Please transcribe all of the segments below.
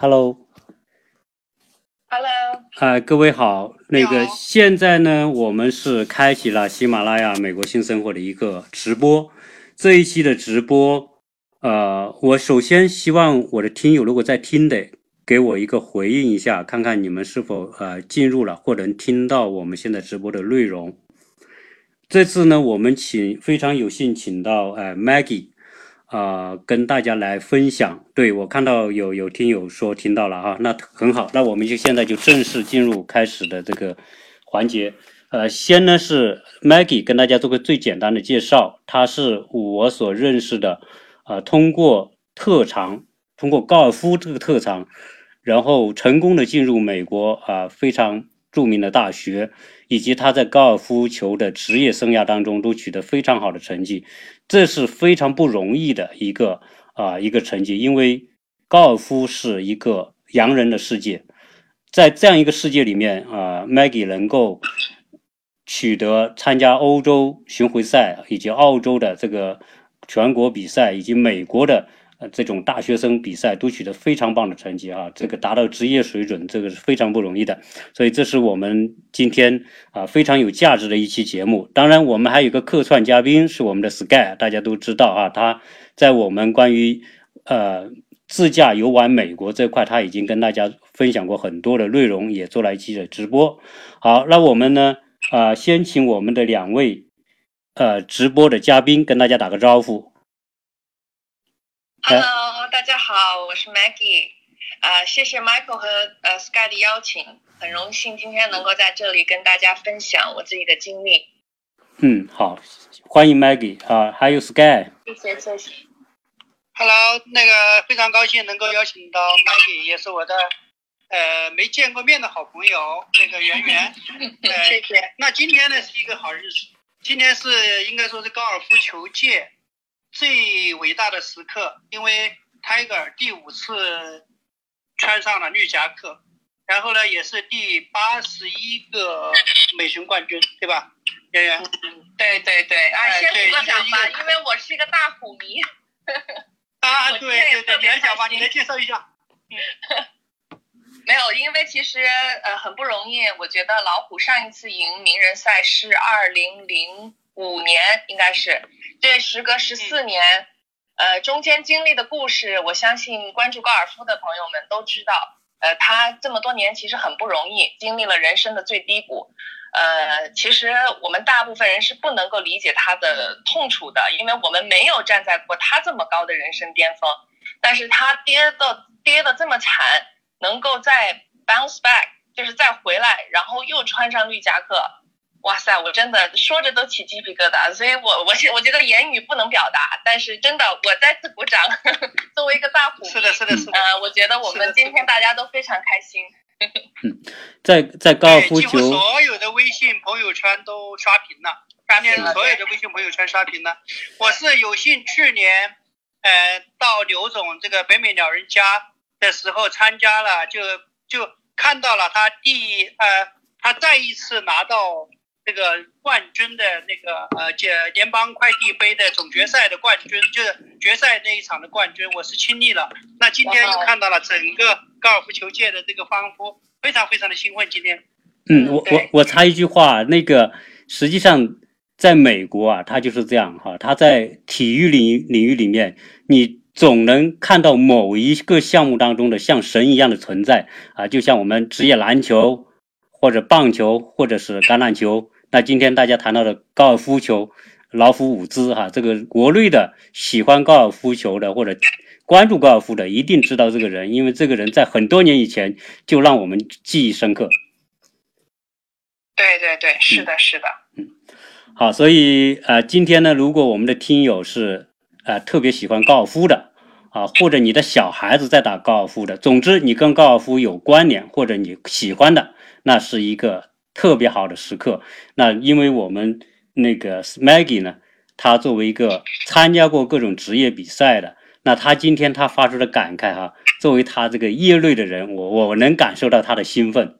Hello，Hello，啊，各位好。那个现在呢，我们是开启了喜马拉雅美国新生活的一个直播。这一期的直播，呃，我首先希望我的听友如果在听的，给我一个回应一下，看看你们是否呃进入了或能听到我们现在直播的内容。这次呢，我们请非常有幸请到呃 Maggie。啊，跟大家来分享。对我看到有有听友说听到了哈，那很好。那我们就现在就正式进入开始的这个环节。呃，先呢是 Maggie 跟大家做个最简单的介绍。他是我所认识的，啊，通过特长，通过高尔夫这个特长，然后成功的进入美国啊非常著名的大学。以及他在高尔夫球的职业生涯当中都取得非常好的成绩，这是非常不容易的一个啊一个成绩，因为高尔夫是一个洋人的世界，在这样一个世界里面啊，Maggie 能够取得参加欧洲巡回赛以及澳洲的这个全国比赛以及美国的。呃，这种大学生比赛都取得非常棒的成绩啊，这个达到职业水准，这个是非常不容易的。所以这是我们今天啊非常有价值的一期节目。当然，我们还有一个客串嘉宾是我们的 Sky，大家都知道啊，他在我们关于呃自驾游玩美国这块，他已经跟大家分享过很多的内容，也做了一期的直播。好，那我们呢啊先请我们的两位呃直播的嘉宾跟大家打个招呼。Hello，大家好，我是 Maggie，啊，谢谢 Michael 和呃 Sky 的邀请，很荣幸今天能够在这里跟大家分享我自己的经历。嗯，好，欢迎 Maggie 啊，还有 Sky。谢谢谢谢。Hello，那个非常高兴能够邀请到 Maggie，也是我的呃没见过面的好朋友，那个圆圆。谢谢。那今天呢是一个好日子，今天是应该说是高尔夫球界。最伟大的时刻，因为 Tiger 第五次穿上了绿夹克，然后呢，也是第八十一个美巡冠军，对吧？圆圆，对对对，啊，先鼓个掌吧，因为我是一个大虎迷。啊，对对对，来讲吧，你来介绍一下。没有，因为其实呃很不容易，我觉得老虎上一次赢名人赛是二零零。五年应该是，这时隔十四年，呃，中间经历的故事，我相信关注高尔夫的朋友们都知道。呃，他这么多年其实很不容易，经历了人生的最低谷。呃，其实我们大部分人是不能够理解他的痛楚的，因为我们没有站在过他这么高的人生巅峰。但是他跌的跌的这么惨，能够再 bounce back，就是再回来，然后又穿上绿夹克。哇塞，我真的说着都起鸡皮疙瘩，所以我我我觉得言语不能表达，但是真的我再次鼓掌。作为一个大虎，是的，是的，是的。呃，我觉得我们今天大家都非常开心。嗯，在在高尔夫球，所有的微信朋友圈都刷屏了，当天所有的微信朋友圈刷屏了。我是有幸去年，呃，到刘总这个北美鸟人家的时候参加了，就就看到了他第呃，他再一次拿到。这个冠军的那个呃，联联邦快递杯的总决赛的冠军，就是决赛那一场的冠军，我是亲历了。那今天又看到了整个高尔夫球界的这个欢呼，非常非常的兴奋。今天，嗯，我我我插一句话，那个实际上在美国啊，他就是这样哈，他在体育领领域里面，你总能看到某一个项目当中的像神一样的存在啊，就像我们职业篮球或者棒球或者是橄榄球。那今天大家谈到的高尔夫球，老虎伍兹哈，这个国内的喜欢高尔夫球的或者关注高尔夫的，一定知道这个人，因为这个人在很多年以前就让我们记忆深刻。对对对，是的，是的。嗯，好，所以呃，今天呢，如果我们的听友是呃特别喜欢高尔夫的啊，或者你的小孩子在打高尔夫的，总之你跟高尔夫有关联或者你喜欢的，那是一个。特别好的时刻，那因为我们那个 Maggie 呢，他作为一个参加过各种职业比赛的，那他今天他发出的感慨哈，作为他这个业内的人，我我能感受到他的兴奋。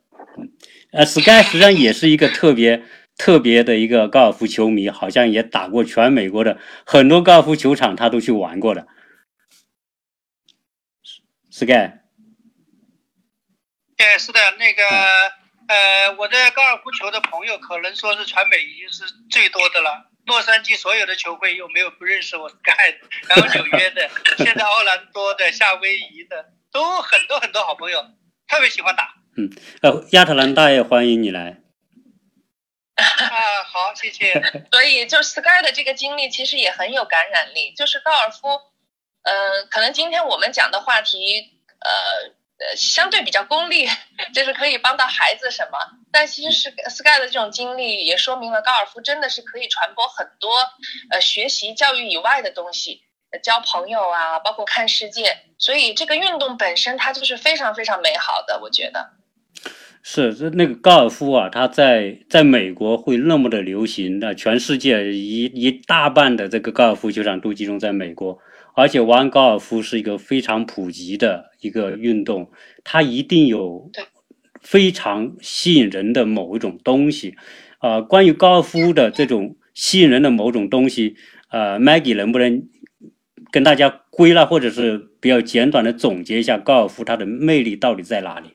呃，Sky 实际上也是一个特别特别的一个高尔夫球迷，好像也打过全美国的很多高尔夫球场，他都去玩过的。Sky。对，是的，那个呃，我的高尔夫球的朋友可能说是全美已经是最多的了。洛杉矶所有的球会又没有不认识我盖的，然后纽约的，现在奥兰多的、夏威夷的都很多很多好朋友，特别喜欢打。嗯，呃，亚特兰大也欢迎你来。啊，好，谢谢。所以，就 Sky 的这个经历其实也很有感染力。就是高尔夫，嗯，可能今天我们讲的话题，呃呃，相对比较功利，就是可以帮到孩子什么。但其实是 Sky 的这种经历，也说明了高尔夫真的是可以传播很多，呃，学习教育以外的东西，交朋友啊，包括看世界。所以这个运动本身它就是非常非常美好的，我觉得。是，这那个高尔夫啊，它在在美国会那么的流行，那全世界一一大半的这个高尔夫球场都集中在美国，而且玩高尔夫是一个非常普及的一个运动，它一定有非常吸引人的某一种东西。呃，关于高尔夫的这种吸引人的某种东西，呃，Maggie 能不能跟大家归纳或者是比较简短的总结一下高尔夫它的魅力到底在哪里？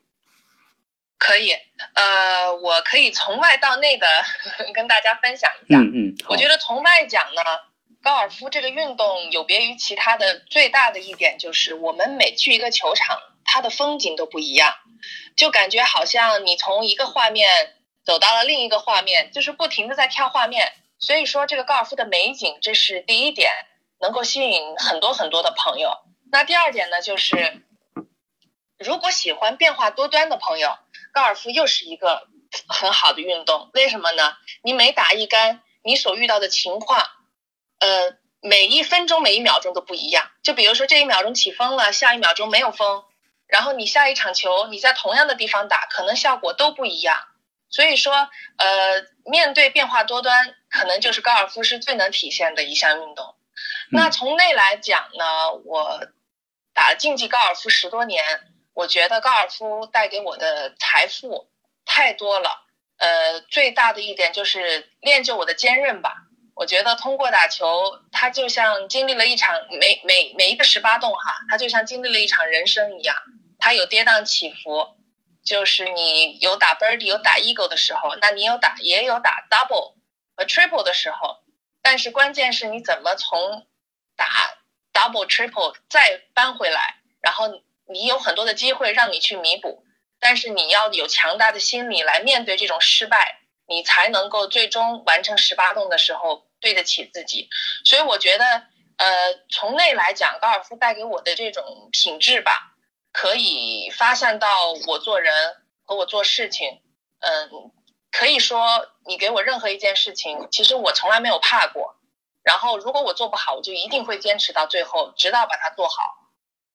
可以，呃，我可以从外到内的跟大家分享一下。嗯嗯，我觉得从外讲呢，高尔夫这个运动有别于其他的最大的一点就是，我们每去一个球场，它的风景都不一样，就感觉好像你从一个画面走到了另一个画面，就是不停的在跳画面。所以说，这个高尔夫的美景，这是第一点，能够吸引很多很多的朋友。那第二点呢，就是如果喜欢变化多端的朋友。高尔夫又是一个很好的运动，为什么呢？你每打一杆，你所遇到的情况，呃，每一分钟、每一秒钟都不一样。就比如说这一秒钟起风了，下一秒钟没有风，然后你下一场球你在同样的地方打，可能效果都不一样。所以说，呃，面对变化多端，可能就是高尔夫是最能体现的一项运动。那从内来讲呢，我打竞技高尔夫十多年。我觉得高尔夫带给我的财富太多了，呃，最大的一点就是练就我的坚韧吧。我觉得通过打球，它就像经历了一场每每每一个十八洞哈，它就像经历了一场人生一样，它有跌宕起伏，就是你有打 birdie 有打 eagle 的时候，那你有打也有打 double 和 triple 的时候，但是关键是你怎么从打 double triple 再扳回来，然后。你有很多的机会让你去弥补，但是你要有强大的心理来面对这种失败，你才能够最终完成十八洞的时候对得起自己。所以我觉得，呃，从内来讲，高尔夫带给我的这种品质吧，可以发散到我做人和我做事情。嗯，可以说你给我任何一件事情，其实我从来没有怕过。然后如果我做不好，我就一定会坚持到最后，直到把它做好。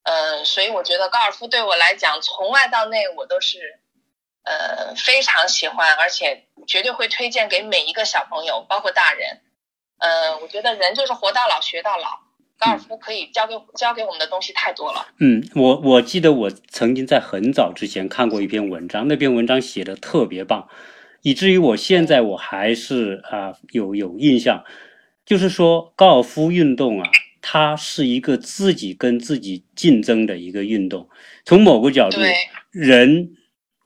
嗯，所以我觉得高尔夫对我来讲，从外到内我都是，呃，非常喜欢，而且绝对会推荐给每一个小朋友，包括大人。呃，我觉得人就是活到老学到老，高尔夫可以教给教给我们的东西太多了。嗯，我我记得我曾经在很早之前看过一篇文章，那篇文章写的特别棒，以至于我现在我还是啊有有印象，就是说高尔夫运动啊。它是一个自己跟自己竞争的一个运动。从某个角度，人，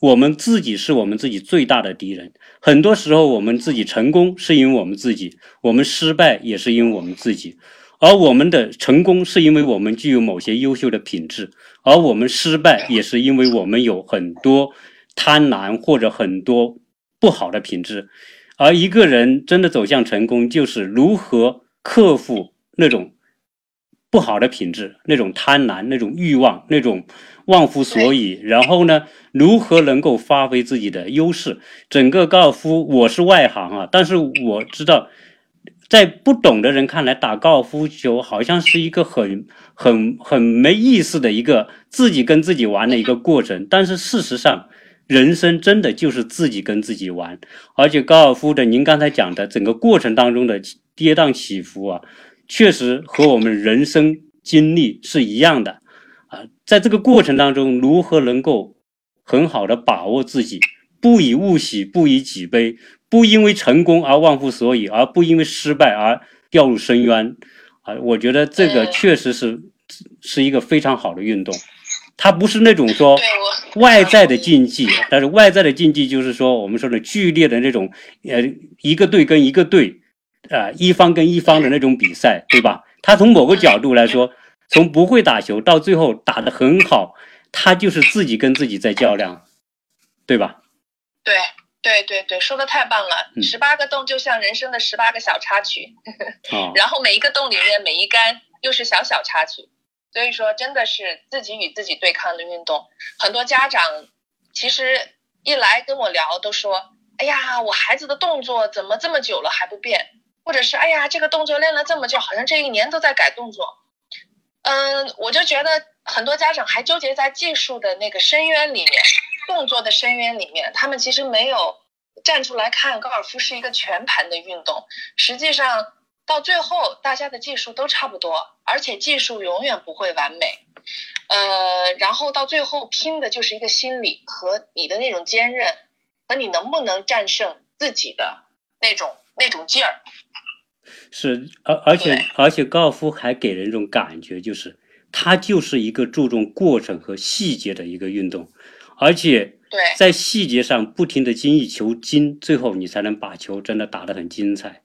我们自己是我们自己最大的敌人。很多时候，我们自己成功是因为我们自己，我们失败也是因为我们自己。而我们的成功是因为我们具有某些优秀的品质，而我们失败也是因为我们有很多贪婪或者很多不好的品质。而一个人真的走向成功，就是如何克服那种。不好的品质，那种贪婪，那种欲望，那种忘乎所以，然后呢，如何能够发挥自己的优势？整个高尔夫，我是外行啊，但是我知道，在不懂的人看来，打高尔夫球好像是一个很、很、很没意思的一个自己跟自己玩的一个过程。但是事实上，人生真的就是自己跟自己玩，而且高尔夫的您刚才讲的整个过程当中的跌宕起伏啊。确实和我们人生经历是一样的，啊，在这个过程当中，如何能够很好的把握自己，不以物喜，不以己悲，不因为成功而忘乎所以，而不因为失败而掉入深渊，啊，我觉得这个确实是是一个非常好的运动，它不是那种说。外在的竞技，但是外在的竞技就是说我们说的剧烈的那种，呃，一个队跟一个队，啊，一方跟一方的那种比赛，对吧？它从某个角度来说，从不会打球到最后打得很好，他就是自己跟自己在较量，对吧？对对对对，说的太棒了！十八个洞就像人生的十八个小插曲，然后每一个洞里面每一杆又是小小插曲。所以说，真的是自己与自己对抗的运动。很多家长其实一来跟我聊，都说：“哎呀，我孩子的动作怎么这么久了还不变？”或者是“哎呀，这个动作练了这么久，好像这一年都在改动作。”嗯，我就觉得很多家长还纠结在技术的那个深渊里面，动作的深渊里面，他们其实没有站出来看高尔夫是一个全盘的运动。实际上。到最后，大家的技术都差不多，而且技术永远不会完美。呃，然后到最后拼的就是一个心理和你的那种坚韧，和你能不能战胜自己的那种那种劲儿。是，而而且而且高尔夫还给人一种感觉，就是它就是一个注重过程和细节的一个运动，而且在细节上不停的精益求精，最后你才能把球真的打得很精彩。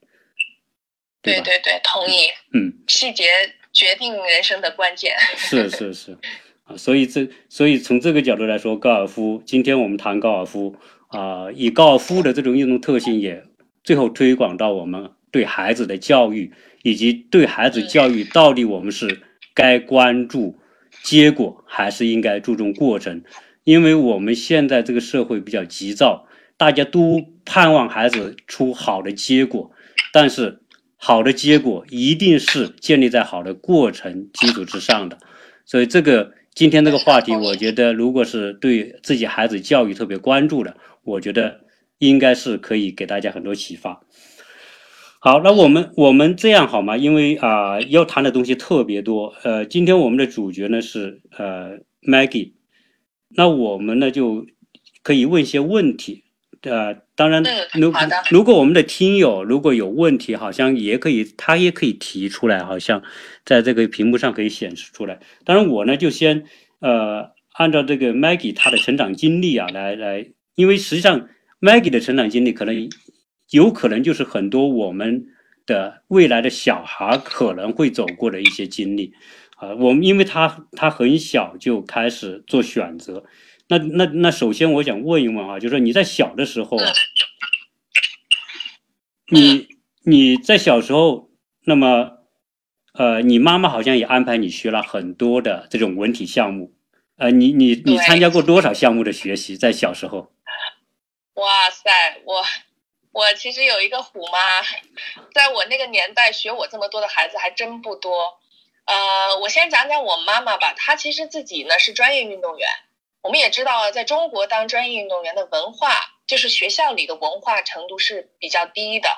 对对对，同意。嗯，细节决定人生的关键。是是是，啊，所以这所以从这个角度来说，高尔夫，今天我们谈高尔夫啊，以高尔夫的这种运动特性，也最后推广到我们对孩子的教育，以及对孩子教育到底我们是该关注结果，还是应该注重过程？因为我们现在这个社会比较急躁，大家都盼望孩子出好的结果，但是。好的结果一定是建立在好的过程基础之上的，所以这个今天这个话题，我觉得如果是对自己孩子教育特别关注的，我觉得应该是可以给大家很多启发。好，那我们我们这样好吗？因为啊，要谈的东西特别多。呃，今天我们的主角呢是呃 Maggie，那我们呢就可以问一些问题。呃，当然，如如果我们的听友如果有问题，好像也可以，他也可以提出来，好像在这个屏幕上可以显示出来。当然，我呢就先呃按照这个 Maggie 她的成长经历啊来来，因为实际上 Maggie 的成长经历可能有可能就是很多我们的未来的小孩可能会走过的一些经历啊。我们因为他他很小就开始做选择。那那那，首先我想问一问啊，就是你在小的时候啊，你你在小时候，那么呃，你妈妈好像也安排你学了很多的这种文体项目，呃，你你你参加过多少项目的学习？在小时候？哇塞，我我其实有一个虎妈，在我那个年代学我这么多的孩子还真不多。呃，我先讲讲我妈妈吧，她其实自己呢是专业运动员。我们也知道，在中国当专业运动员的文化，就是学校里的文化程度是比较低的。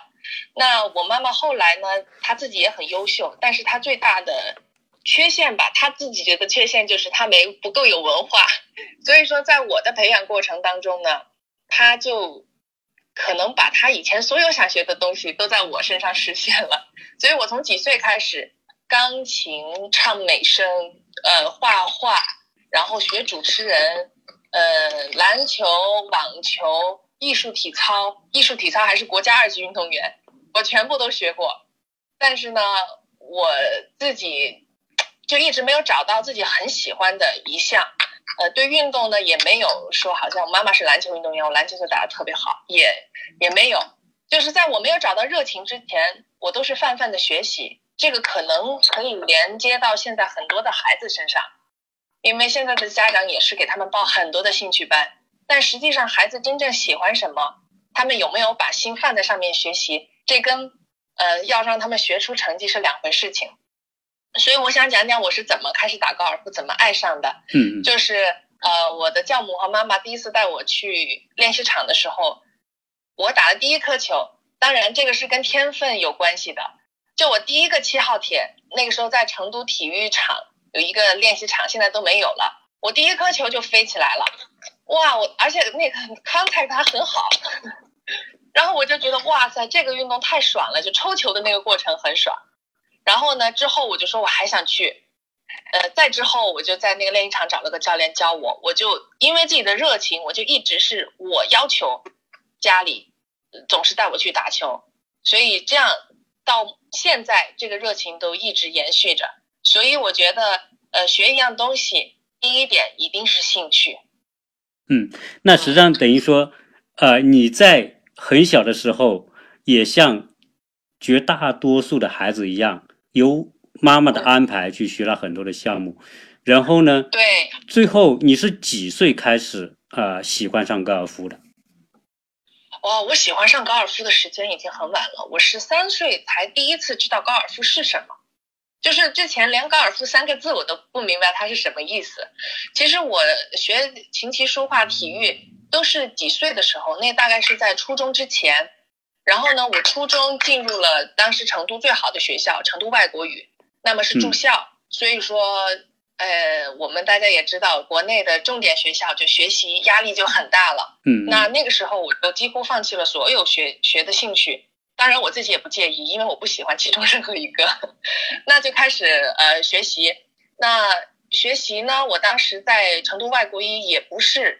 那我妈妈后来呢，她自己也很优秀，但是她最大的缺陷吧，她自己觉得缺陷就是她没不够有文化。所以说，在我的培养过程当中呢，她就可能把他以前所有想学的东西都在我身上实现了。所以我从几岁开始，钢琴、唱美声、呃，画画。然后学主持人，呃，篮球、网球、艺术体操，艺术体操还是国家二级运动员，我全部都学过。但是呢，我自己就一直没有找到自己很喜欢的一项。呃，对运动呢，也没有说好像我妈妈是篮球运动员，我篮球就打得特别好，也也没有。就是在我没有找到热情之前，我都是泛泛的学习。这个可能可以连接到现在很多的孩子身上。因为现在的家长也是给他们报很多的兴趣班，但实际上孩子真正喜欢什么，他们有没有把心放在上面学习，这跟呃要让他们学出成绩是两回事情。所以我想讲讲我是怎么开始打高尔夫，怎么爱上的。嗯，就是呃我的教母和妈妈第一次带我去练习场的时候，我打的第一颗球，当然这个是跟天分有关系的。就我第一个七号铁，那个时候在成都体育场。有一个练习场，现在都没有了。我第一颗球就飞起来了，哇！我而且那个 contact 还很好，然后我就觉得哇塞，这个运动太爽了，就抽球的那个过程很爽。然后呢，之后我就说我还想去，呃，再之后我就在那个练习场找了个教练教我，我就因为自己的热情，我就一直是我要求家里总是带我去打球，所以这样到现在这个热情都一直延续着。所以我觉得，呃，学一样东西，第一点一定是兴趣。嗯，那实际上等于说，呃，你在很小的时候也像绝大多数的孩子一样，由妈妈的安排去学了很多的项目，然后呢，对，最后你是几岁开始呃喜欢上高尔夫的？哦，我喜欢上高尔夫的时间已经很晚了，我十三岁才第一次知道高尔夫是什么。就是之前连高尔夫三个字我都不明白它是什么意思。其实我学琴棋书画体育都是几岁的时候，那大概是在初中之前。然后呢，我初中进入了当时成都最好的学校——成都外国语，那么是住校。所以说，呃，我们大家也知道，国内的重点学校就学习压力就很大了。嗯。那那个时候，我就几乎放弃了所有学学的兴趣。当然我自己也不介意，因为我不喜欢其中任何一个，那就开始呃学习。那学习呢，我当时在成都外国语也不是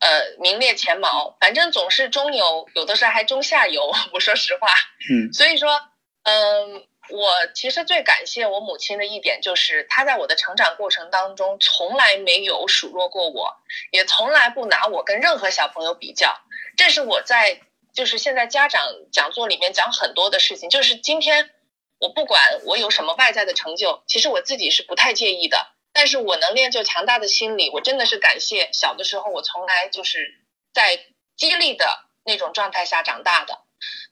呃名列前茅，反正总是中游，有的时候还中下游。我说实话，嗯，所以说，嗯，我其实最感谢我母亲的一点就是，她在我的成长过程当中从来没有数落过我，也从来不拿我跟任何小朋友比较。这是我在。就是现在家长讲座里面讲很多的事情，就是今天我不管我有什么外在的成就，其实我自己是不太介意的。但是我能练就强大的心理，我真的是感谢小的时候我从来就是在激励的那种状态下长大的。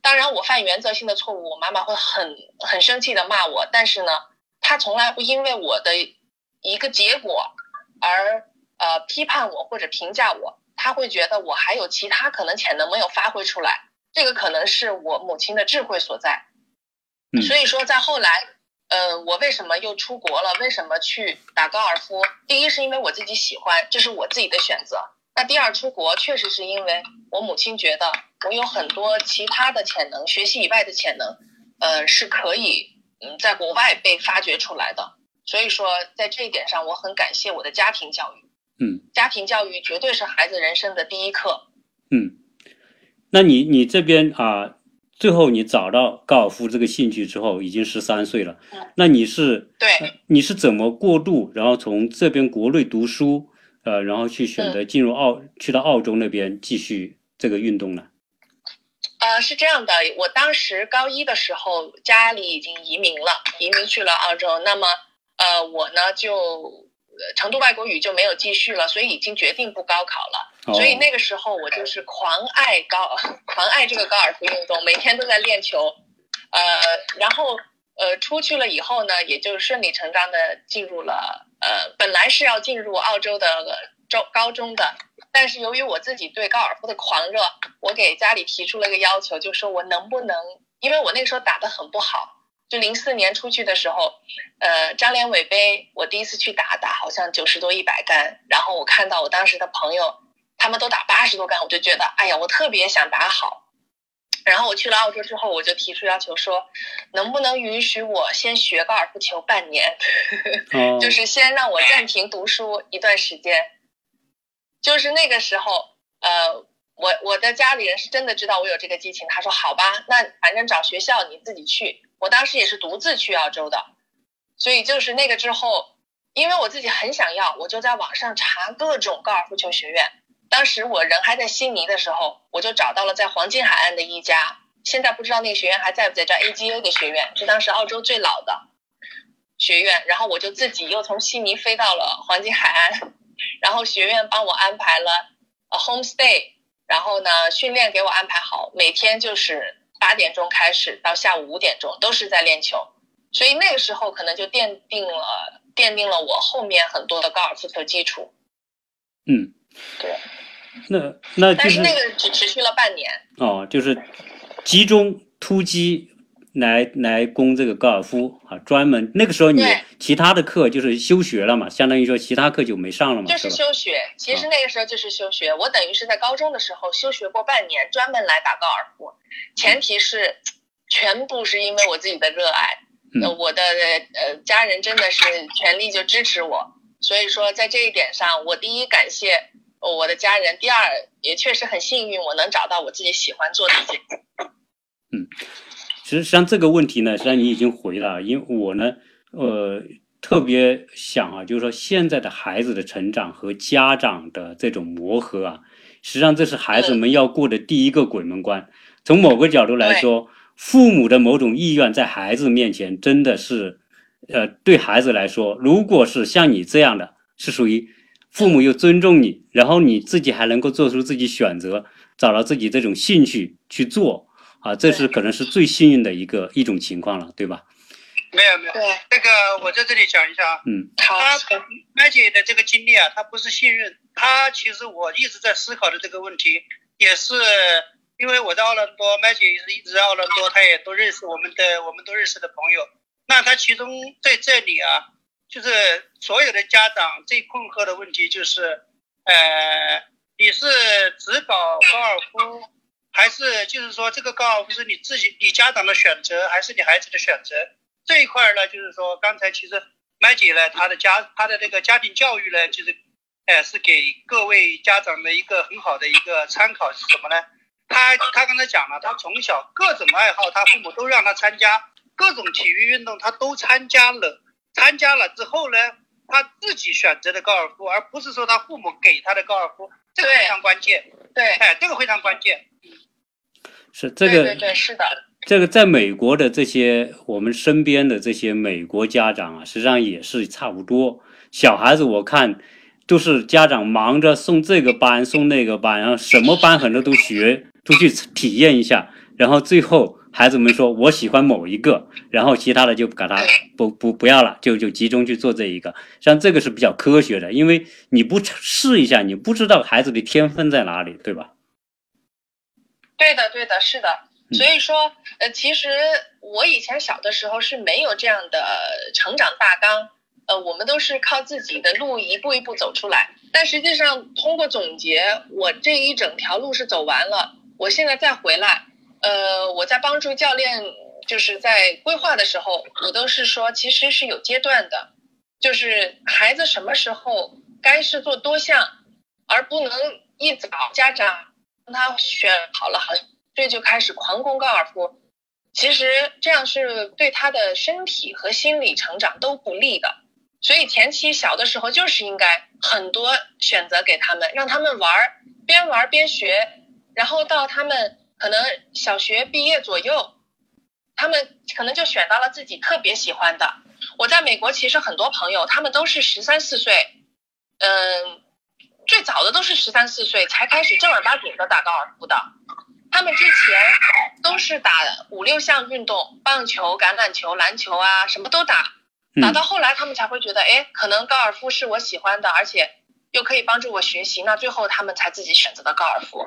当然我犯原则性的错误，我妈妈会很很生气的骂我，但是呢，她从来不因为我的一个结果而呃批判我或者评价我。她会觉得我还有其他可能潜能没有发挥出来，这个可能是我母亲的智慧所在。嗯，所以说在后来，呃，我为什么又出国了？为什么去打高尔夫？第一是因为我自己喜欢，这是我自己的选择。那第二出国确实是因为我母亲觉得我有很多其他的潜能，学习以外的潜能，呃，是可以嗯在国外被发掘出来的。所以说在这一点上，我很感谢我的家庭教育。嗯，家庭教育绝对是孩子人生的第一课。嗯，那你你这边啊，最后你找到高尔夫这个兴趣之后，已经十三岁了。嗯，那你是对，你是怎么过渡，然后从这边国内读书，呃，然后去选择进入澳，去到澳洲那边继续这个运动呢？呃，是这样的，我当时高一的时候，家里已经移民了，移民去了澳洲。那么，呃，我呢就。成都外国语就没有继续了，所以已经决定不高考了。所以那个时候我就是狂爱高，狂爱这个高尔夫运动，每天都在练球。呃，然后呃出去了以后呢，也就顺理成章的进入了呃，本来是要进入澳洲的中高中的，但是由于我自己对高尔夫的狂热，我给家里提出了一个要求，就说我能不能，因为我那个时候打得很不好。就零四年出去的时候，呃，张连伟杯我第一次去打打，好像九十多一百杆，然后我看到我当时的朋友他们都打八十多杆，我就觉得哎呀，我特别想打好。然后我去了澳洲之后，我就提出要求说，能不能允许我先学高尔夫球半年，就是先让我暂停读书一段时间。就是那个时候，呃，我我的家里人是真的知道我有这个激情，他说好吧，那反正找学校你自己去。我当时也是独自去澳洲的，所以就是那个之后，因为我自己很想要，我就在网上查各种高尔夫球学院。当时我人还在悉尼的时候，我就找到了在黄金海岸的一家，现在不知道那个学院还在不在，叫 AGA 的学院，是当时澳洲最老的学院。然后我就自己又从悉尼飞到了黄金海岸，然后学院帮我安排了呃 home stay，然后呢训练给我安排好，每天就是。八点钟开始到下午五点钟都是在练球，所以那个时候可能就奠定了奠定了我后面很多的高尔夫球基础。嗯，对。那那但是那个只持续了半年。哦，就是集中突击。来来攻这个高尔夫啊，专门那个时候你其他的课就是休学了嘛，相当于说其他课就没上了嘛，就是休学。其实那个时候就是休学，我等于是在高中的时候休学过半年，专门来打高尔夫。前提是全部是因为我自己的热爱，嗯，我的呃家人真的是全力就支持我，所以说在这一点上，我第一感谢我的家人，第二也确实很幸运，我能找到我自己喜欢做的一件。嗯，实际上这个问题呢，实际上你已经回了，因为我呢，呃，特别想啊，就是说现在的孩子的成长和家长的这种磨合啊，实际上这是孩子们要过的第一个鬼门关。从某个角度来说。父母的某种意愿在孩子面前真的是，呃，对孩子来说，如果是像你这样的，是属于父母又尊重你，然后你自己还能够做出自己选择，找到自己这种兴趣去做，啊，这是可能是最幸运的一个一种情况了，对吧？没有没有，那个我在这里讲一下啊，嗯，他麦姐的这个经历啊，他不是幸运，他其实我一直在思考的这个问题也是。因为我在奥兰多，麦姐也是一直在奥兰多，她也都认识我们的，我们都认识的朋友。那他其中在这里啊，就是所有的家长最困惑的问题就是，呃，你是只搞高尔夫，还是就是说这个高尔夫是你自己你家长的选择，还是你孩子的选择？这一块呢，就是说刚才其实麦姐呢，她的家她的这个家庭教育呢，就是，呃，是给各位家长的一个很好的一个参考是什么呢？她她刚才讲了，她从小各种爱好，她父母都让她参加各种体育运动，她都参加了。参加了之后呢，他自己选择的高尔夫，而不是说他父母给他的高尔夫，这个非常关键。对，哎，这个非常关键。是这个，对对是的。这个在美国的这些我们身边的这些美国家长啊，实际上也是差不多。小孩子我看。都是家长忙着送这个班送那个班，然后什么班很多都学，都去体验一下，然后最后孩子们说我喜欢某一个，然后其他的就给他不不不要了，就就集中去做这一个。像这个是比较科学的，因为你不试一下，你不知道孩子的天分在哪里，对吧？对的，对的，是的。所以说，呃，其实我以前小的时候是没有这样的成长大纲。呃，我们都是靠自己的路一步一步走出来，但实际上通过总结，我这一整条路是走完了。我现在再回来，呃，我在帮助教练，就是在规划的时候，我都是说，其实是有阶段的，就是孩子什么时候该是做多项，而不能一早家长让他选好了，好这就开始狂攻高尔夫，其实这样是对他的身体和心理成长都不利的。所以前期小的时候就是应该很多选择给他们，让他们玩儿，边玩边学，然后到他们可能小学毕业左右，他们可能就选到了自己特别喜欢的。我在美国其实很多朋友，他们都是十三四岁，嗯，最早的都是十三四岁才开始正儿八经的打高尔夫的，他们之前都是打五六项运动，棒球、橄榄球、篮球啊，什么都打。打到后来，他们才会觉得，哎，可能高尔夫是我喜欢的，而且又可以帮助我学习。那最后他们才自己选择的高尔夫。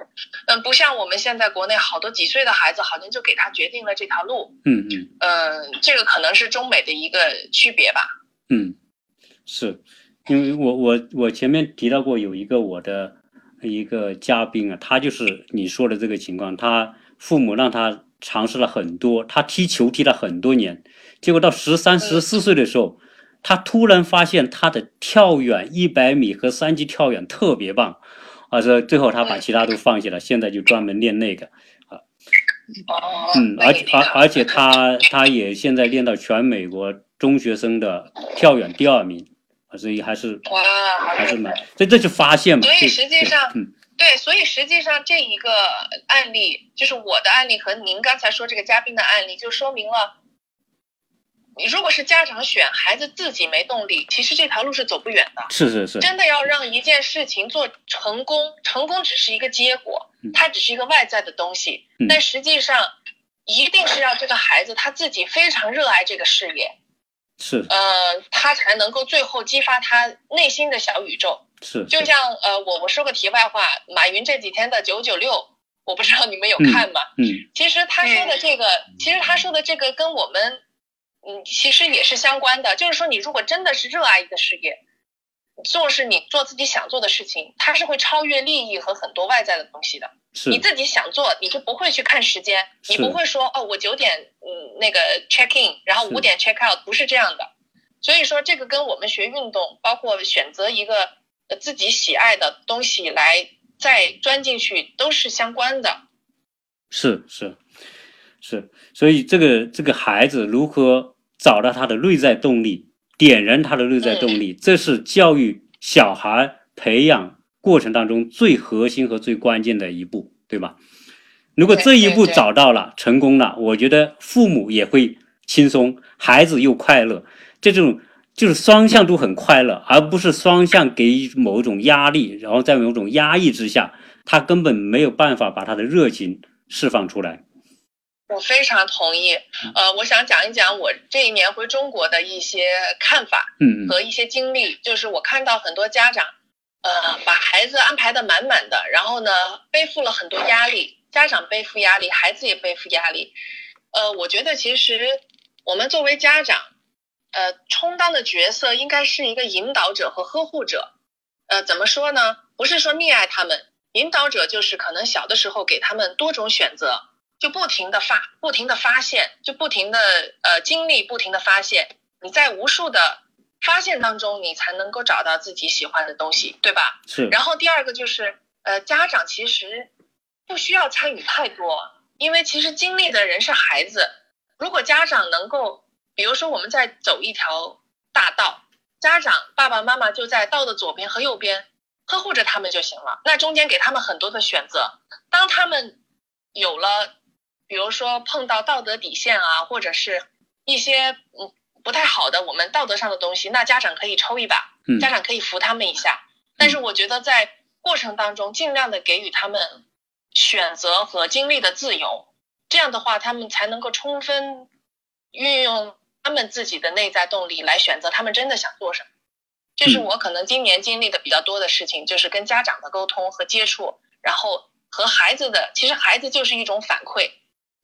嗯，不像我们现在国内好多几岁的孩子，好像就给他决定了这条路。嗯嗯。嗯，这个可能是中美的一个区别吧。嗯，是，因为我我我前面提到过有一个我的一个嘉宾啊，他就是你说的这个情况，他父母让他尝试了很多，他踢球踢了很多年。结果到十三、十四岁的时候，他突然发现他的跳远一百米和三级跳远特别棒，啊，这最后他把其他都放弃了，现在就专门练那个，啊，嗯，而且而而且他他也现在练到全美国中学生的跳远第二名，啊，所以还是哇，还是蛮，所以这就发现嘛，所以实际上，嗯，对，所以实际上这一个案例就是我的案例和您刚才说这个嘉宾的案例，就说明了。你如果是家长选，孩子自己没动力，其实这条路是走不远的。是是是，真的要让一件事情做成功，成功只是一个结果，它只是一个外在的东西。但实际上，一定是让这个孩子他自己非常热爱这个事业，是，呃，他才能够最后激发他内心的小宇宙。是，就像呃，我我说个题外话，马云这几天的九九六，我不知道你们有看吗？嗯，其实他说的这个，其实他说的这个跟我们。嗯，其实也是相关的。就是说，你如果真的是热爱一个事业，做是你做自己想做的事情，它是会超越利益和很多外在的东西的。是。你自己想做，你就不会去看时间，你不会说哦，我九点嗯那个 check in，然后是。五点 check out，不是这样的。所以说，这个跟我们学运动，包括选择一个呃自己喜爱的东西来再钻进去，都是相关的。是是是，所以这个这个孩子如何找到他的内在动力，点燃他的内在动力，这是教育小孩培养过程当中最核心和最关键的一步，对吧？如果这一步找到了，成功了，我觉得父母也会轻松，孩子又快乐，这种就是双向都很快乐，而不是双向给予某种压力，然后在某种压抑之下，他根本没有办法把他的热情释放出来。我非常同意。呃，我想讲一讲我这一年回中国的一些看法和一些经历。就是我看到很多家长，呃，把孩子安排的满满的，然后呢，背负了很多压力，家长背负压力，孩子也背负压力。呃，我觉得其实我们作为家长，呃，充当的角色应该是一个引导者和呵护者。呃，怎么说呢？不是说溺爱他们，引导者就是可能小的时候给他们多种选择，就不停的发，不停的发现，就不停的呃经历，不停的发现。你在无数的发现当中，你才能够找到自己喜欢的东西，对吧？是然后第二个就是，呃，家长其实不需要参与太多，因为其实经历的人是孩子。如果家长能够，比如说我们在走一条大道，家长爸爸妈妈就在道的左边和右边呵护着他们就行了。那中间给他们很多的选择，当他们有了，比如说碰到道德底线啊，或者是一些嗯不太好的我们道德上的东西，那家长可以抽一把，嗯家长可以扶他们一下。但是我觉得在过程当中，尽量的给予他们选择和经历的自由，这样的话，他们才能够充分运用他们自己的内在动力来选择他们真的想做什么。这是嗯我可能今年经历的比较多的事情，就是跟家长的沟通和接触，然后和孩子的，其实孩子就是一种反馈。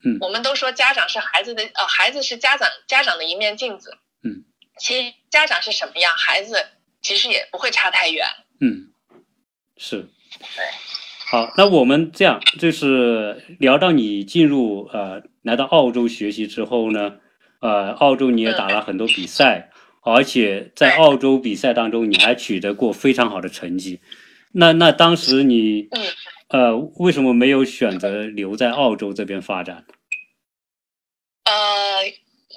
嗯我们都说家长是孩子的，呃，孩子是家长家长的一面镜子。嗯，其实家长是什么样，孩子其实也不会差太远。嗯，是对。好，那我们这样就是聊到你进入呃来到澳洲学习之后呢，呃，澳洲你也打了很多比赛，而且在澳洲比赛当中你还取得过非常好的成绩。那那当时你嗯呃为什么没有选择留在澳洲这边发展？呃，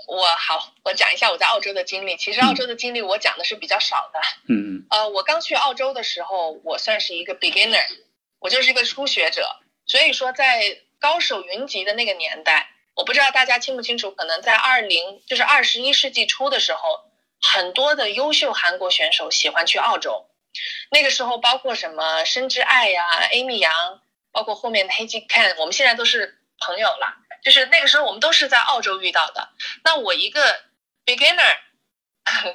我好，我讲一下我在澳洲的经历。其实澳洲的经历我讲的是比较少的。嗯嗯呃，我刚去澳洲的时候，我算是一个 beginner，我就是一个初学者。所以说，在高手云集的那个年代，我不知道大家清不清楚，可能在二零就是二十一世纪初的时候，很多的优秀韩国选手喜欢去澳洲。那个时候，包括什么申之爱呀、Amy 杨，包括后面的黑吉 Ken，我们现在都是朋友了。就是那个时候，我们都是在澳洲遇到的。那我一个 beginner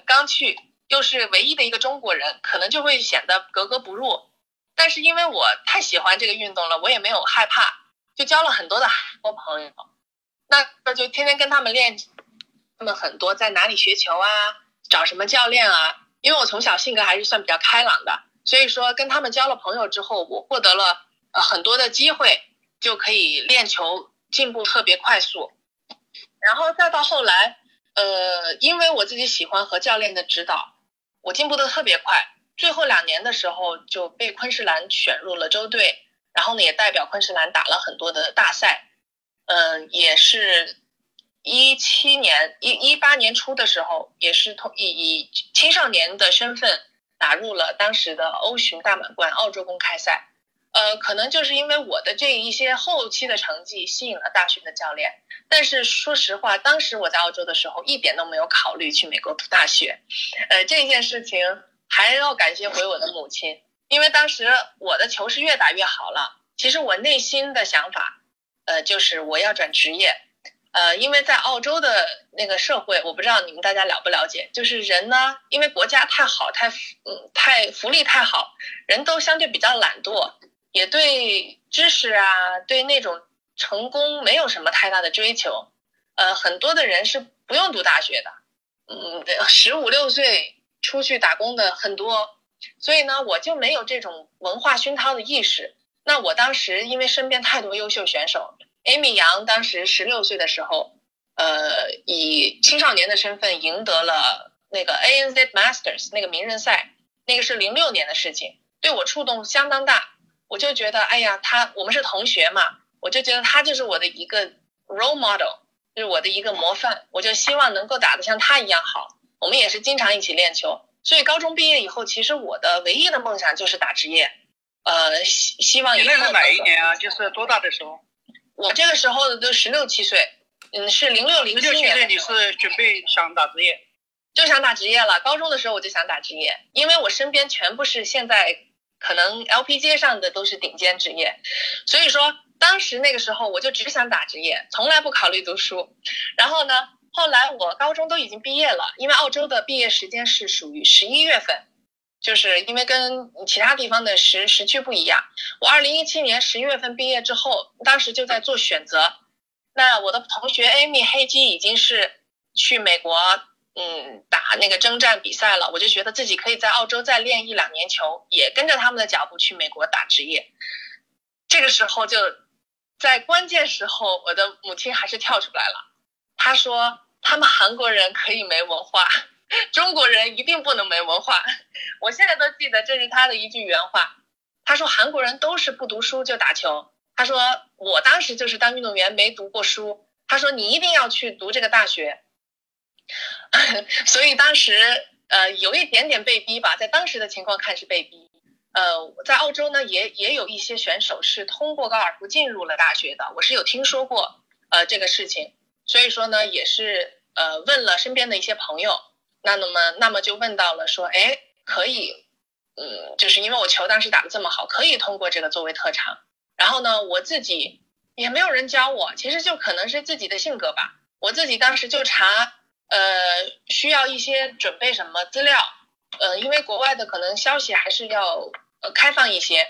刚去，又是唯一的一个中国人，可能就会显得格格不入。但是因为我太喜欢这个运动了，我也没有害怕，就交了很多的韩国朋友。那那就天天跟他们练，他们很多在哪里学球啊，找什么教练啊。因为我从小性格还是算比较开朗的，所以说跟他们交了朋友之后，我获得了呃很多的机会，就可以练球进步特别快速。然后再到后来，呃，因为我自己喜欢和教练的指导，我进步的特别快。最后两年的时候就被昆士兰选入了州队，然后呢也代表昆士兰打了很多的大赛，嗯、也是一七年一一八年初的时候，也是通以以青少年的身份打入了当时的欧巡大满贯澳洲公开赛。呃，可能就是因为我的这一些后期的成绩吸引了大学的教练，但是说实话，当时我在澳洲的时候一点都没有考虑去美国读大学，呃，这件事情还要感谢回我的母亲，因为当时我的球是越打越好了。其实我内心的想法，呃，就是我要转职业，呃，因为在澳洲的那个社会，我不知道你们大家了不了解，就是人呢，因为国家太好，太嗯太福利太好，人都相对比较懒惰，也对知识啊，对那种成功没有什么太大的追求，呃，很多的人是不用读大学的，嗯，十五六岁出去打工的很多，所以呢，我就没有这种文化熏陶的意识。那我当时因为身边太多优秀选手，Amy 杨当时十六岁的时候，呃，以青少年的身份赢得了那个 ANZ Masters 那个名人赛，那个是零六年的事情，对我触动相当大。我就觉得，哎呀，他我们是同学嘛，我就觉得他就是我的一个 role model，就是我的一个模范。我就希望能够打得像他一样好。我们也是经常一起练球，所以高中毕业以后，其实我的唯一的梦想就是打职业。呃，希希望以后。你那是哪一年啊？就是多大的时候？我这个时候都十六七岁，嗯，是零六零七年。十六七岁你是准备想打职业？就想打职业了。高中的时候我就想打职业，因为我身边全部是现在可能 LPG 上的都是顶尖职业，所以说当时那个时候我就只想打职业，从来不考虑读书。然后呢，后来我高中都已经毕业了，因为澳洲的毕业时间是属于十一月份。就是因为跟其他地方的时时区不一样，我二零一七年十一月份毕业之后，当时就在做选择。那我的同学 Amy 黑鸡已经是去美国，嗯，打那个征战比赛了。我就觉得自己可以在澳洲再练一两年球，也跟着他们的脚步去美国打职业。这个时候就在关键时候，我的母亲还是跳出来了，她说他们韩国人可以没文化。中国人一定不能没文化，我现在都记得这是他的一句原话。他说韩国人都是不读书就打球。他说我当时就是当运动员没读过书。他说你一定要去读这个大学。所以当时呃有一点点被逼吧，在当时的情况看是被逼。呃，在澳洲呢也也有一些选手是通过高尔夫进入了大学的，我是有听说过呃这个事情。所以说呢也是呃问了身边的一些朋友。那那么，那么就问到了，说，哎，可以，嗯，就是因为我球当时打的这么好，可以通过这个作为特长。然后呢，我自己也没有人教我，其实就可能是自己的性格吧。我自己当时就查，呃，需要一些准备什么资料，呃，因为国外的可能消息还是要呃开放一些。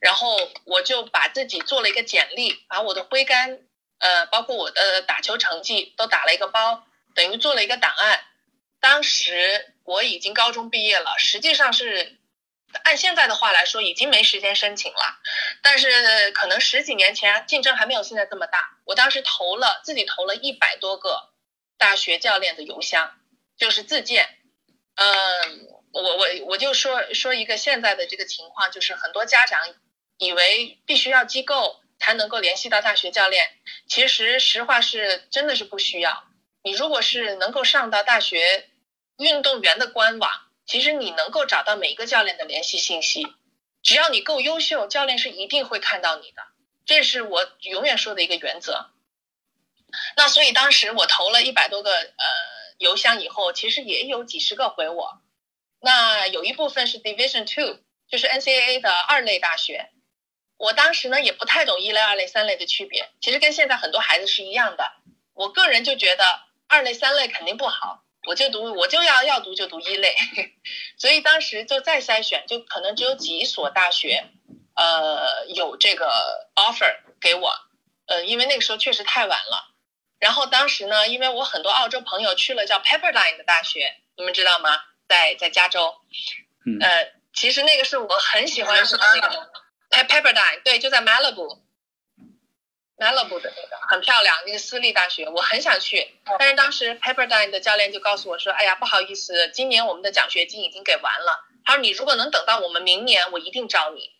然后我就把自己做了一个简历，把我的挥杆，呃，包括我的打球成绩都打了一个包，等于做了一个档案。当时我已经高中毕业了，实际上是按现在的话来说，已经没时间申请了。但是可能十几年前竞争还没有现在这么大。我当时投了自己投了一百多个大学教练的邮箱，就是自荐。嗯，我我我就说说一个现在的这个情况，就是很多家长以为必须要机构才能够联系到大学教练，其实实话是真的是不需要。你如果是能够上到大学。运动员的官网，其实你能够找到每一个教练的联系信息，只要你够优秀，教练是一定会看到你的，这是我永远说的一个原则。那所以当时我投了一百多个呃邮箱以后，其实也有几十个回我，那有一部分是 Division Two，就是 NCAA 的二类大学。我当时呢也不太懂一类、二类、三类的区别，其实跟现在很多孩子是一样的。我个人就觉得二类、三类肯定不好。我就读，我就要要读就读一类，所以当时就再筛选，就可能只有几所大学，呃，有这个 offer 给我，呃，因为那个时候确实太晚了。然后当时呢，因为我很多澳洲朋友去了叫 Pepperdine 的大学，你们知道吗？在在加州，呃，其实那个是我很喜欢的那个 Pepperdine，对，就在 Malibu。Malibu 的那个很漂亮，那个私立大学，我很想去，但是当时 Pepperdine 的教练就告诉我说：“哎呀，不好意思，今年我们的奖学金已经给完了。他说你如果能等到我们明年，我一定招你。”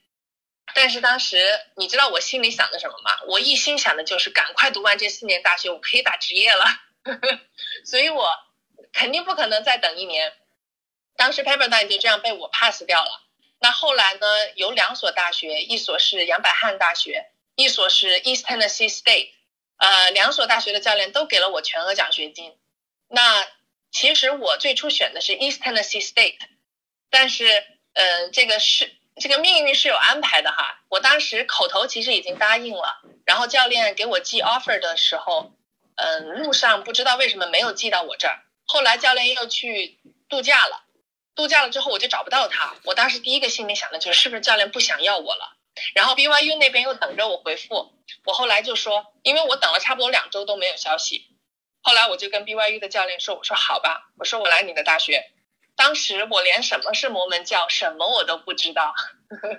但是当时你知道我心里想的什么吗？我一心想的就是赶快读完这四年大学，我可以打职业了。所以我肯定不可能再等一年。当时 Pepperdine 就这样被我 pass 掉了。那后来呢？有两所大学，一所是杨百翰大学。一所是 East Tennessee State，呃，两所大学的教练都给了我全额奖学金。那其实我最初选的是 East Tennessee State，但是，嗯，这个是这个命运是有安排的哈。我当时口头其实已经答应了，然后教练给我寄 offer 的时候，嗯，路上不知道为什么没有寄到我这儿。后来教练又去度假了，度假了之后我就找不到他。我当时第一个心里想的就是，是不是教练不想要我了？然后 BYU 那边又等着我回复，我后来就说，因为我等了差不多两周都没有消息，后来我就跟 BYU 的教练说，我说好吧，我说我来你的大学，当时我连什么是摩门教什么我都不知道，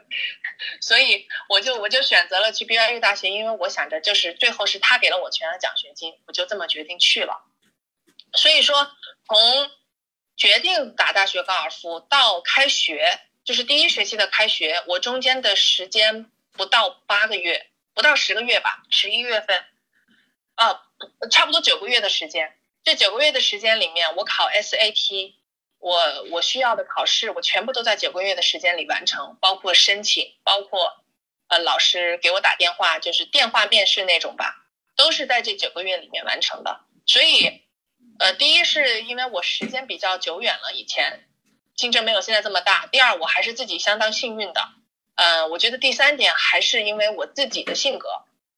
所以我就我就选择了去 BYU 大学，因为我想着就是最后是他给了我全额奖学金，我就这么决定去了。所以说从决定打大学高尔夫到开学，就是第一学期的开学，我中间的时间不到八个月，不到十个月吧，十一月份，啊，差不多九个月的时间。这九个月的时间里面，我考 SAT，我我需要的考试，我全部都在九个月的时间里完成，包括申请，包括呃老师给我打电话，就是电话面试那种吧，都是在这九个月里面完成的。所以，呃，第一是因为我时间比较久远了，以前竞争没有现在这么大。第二，我还是自己相当幸运的。呃，我觉得第三点还是因为我自己的性格，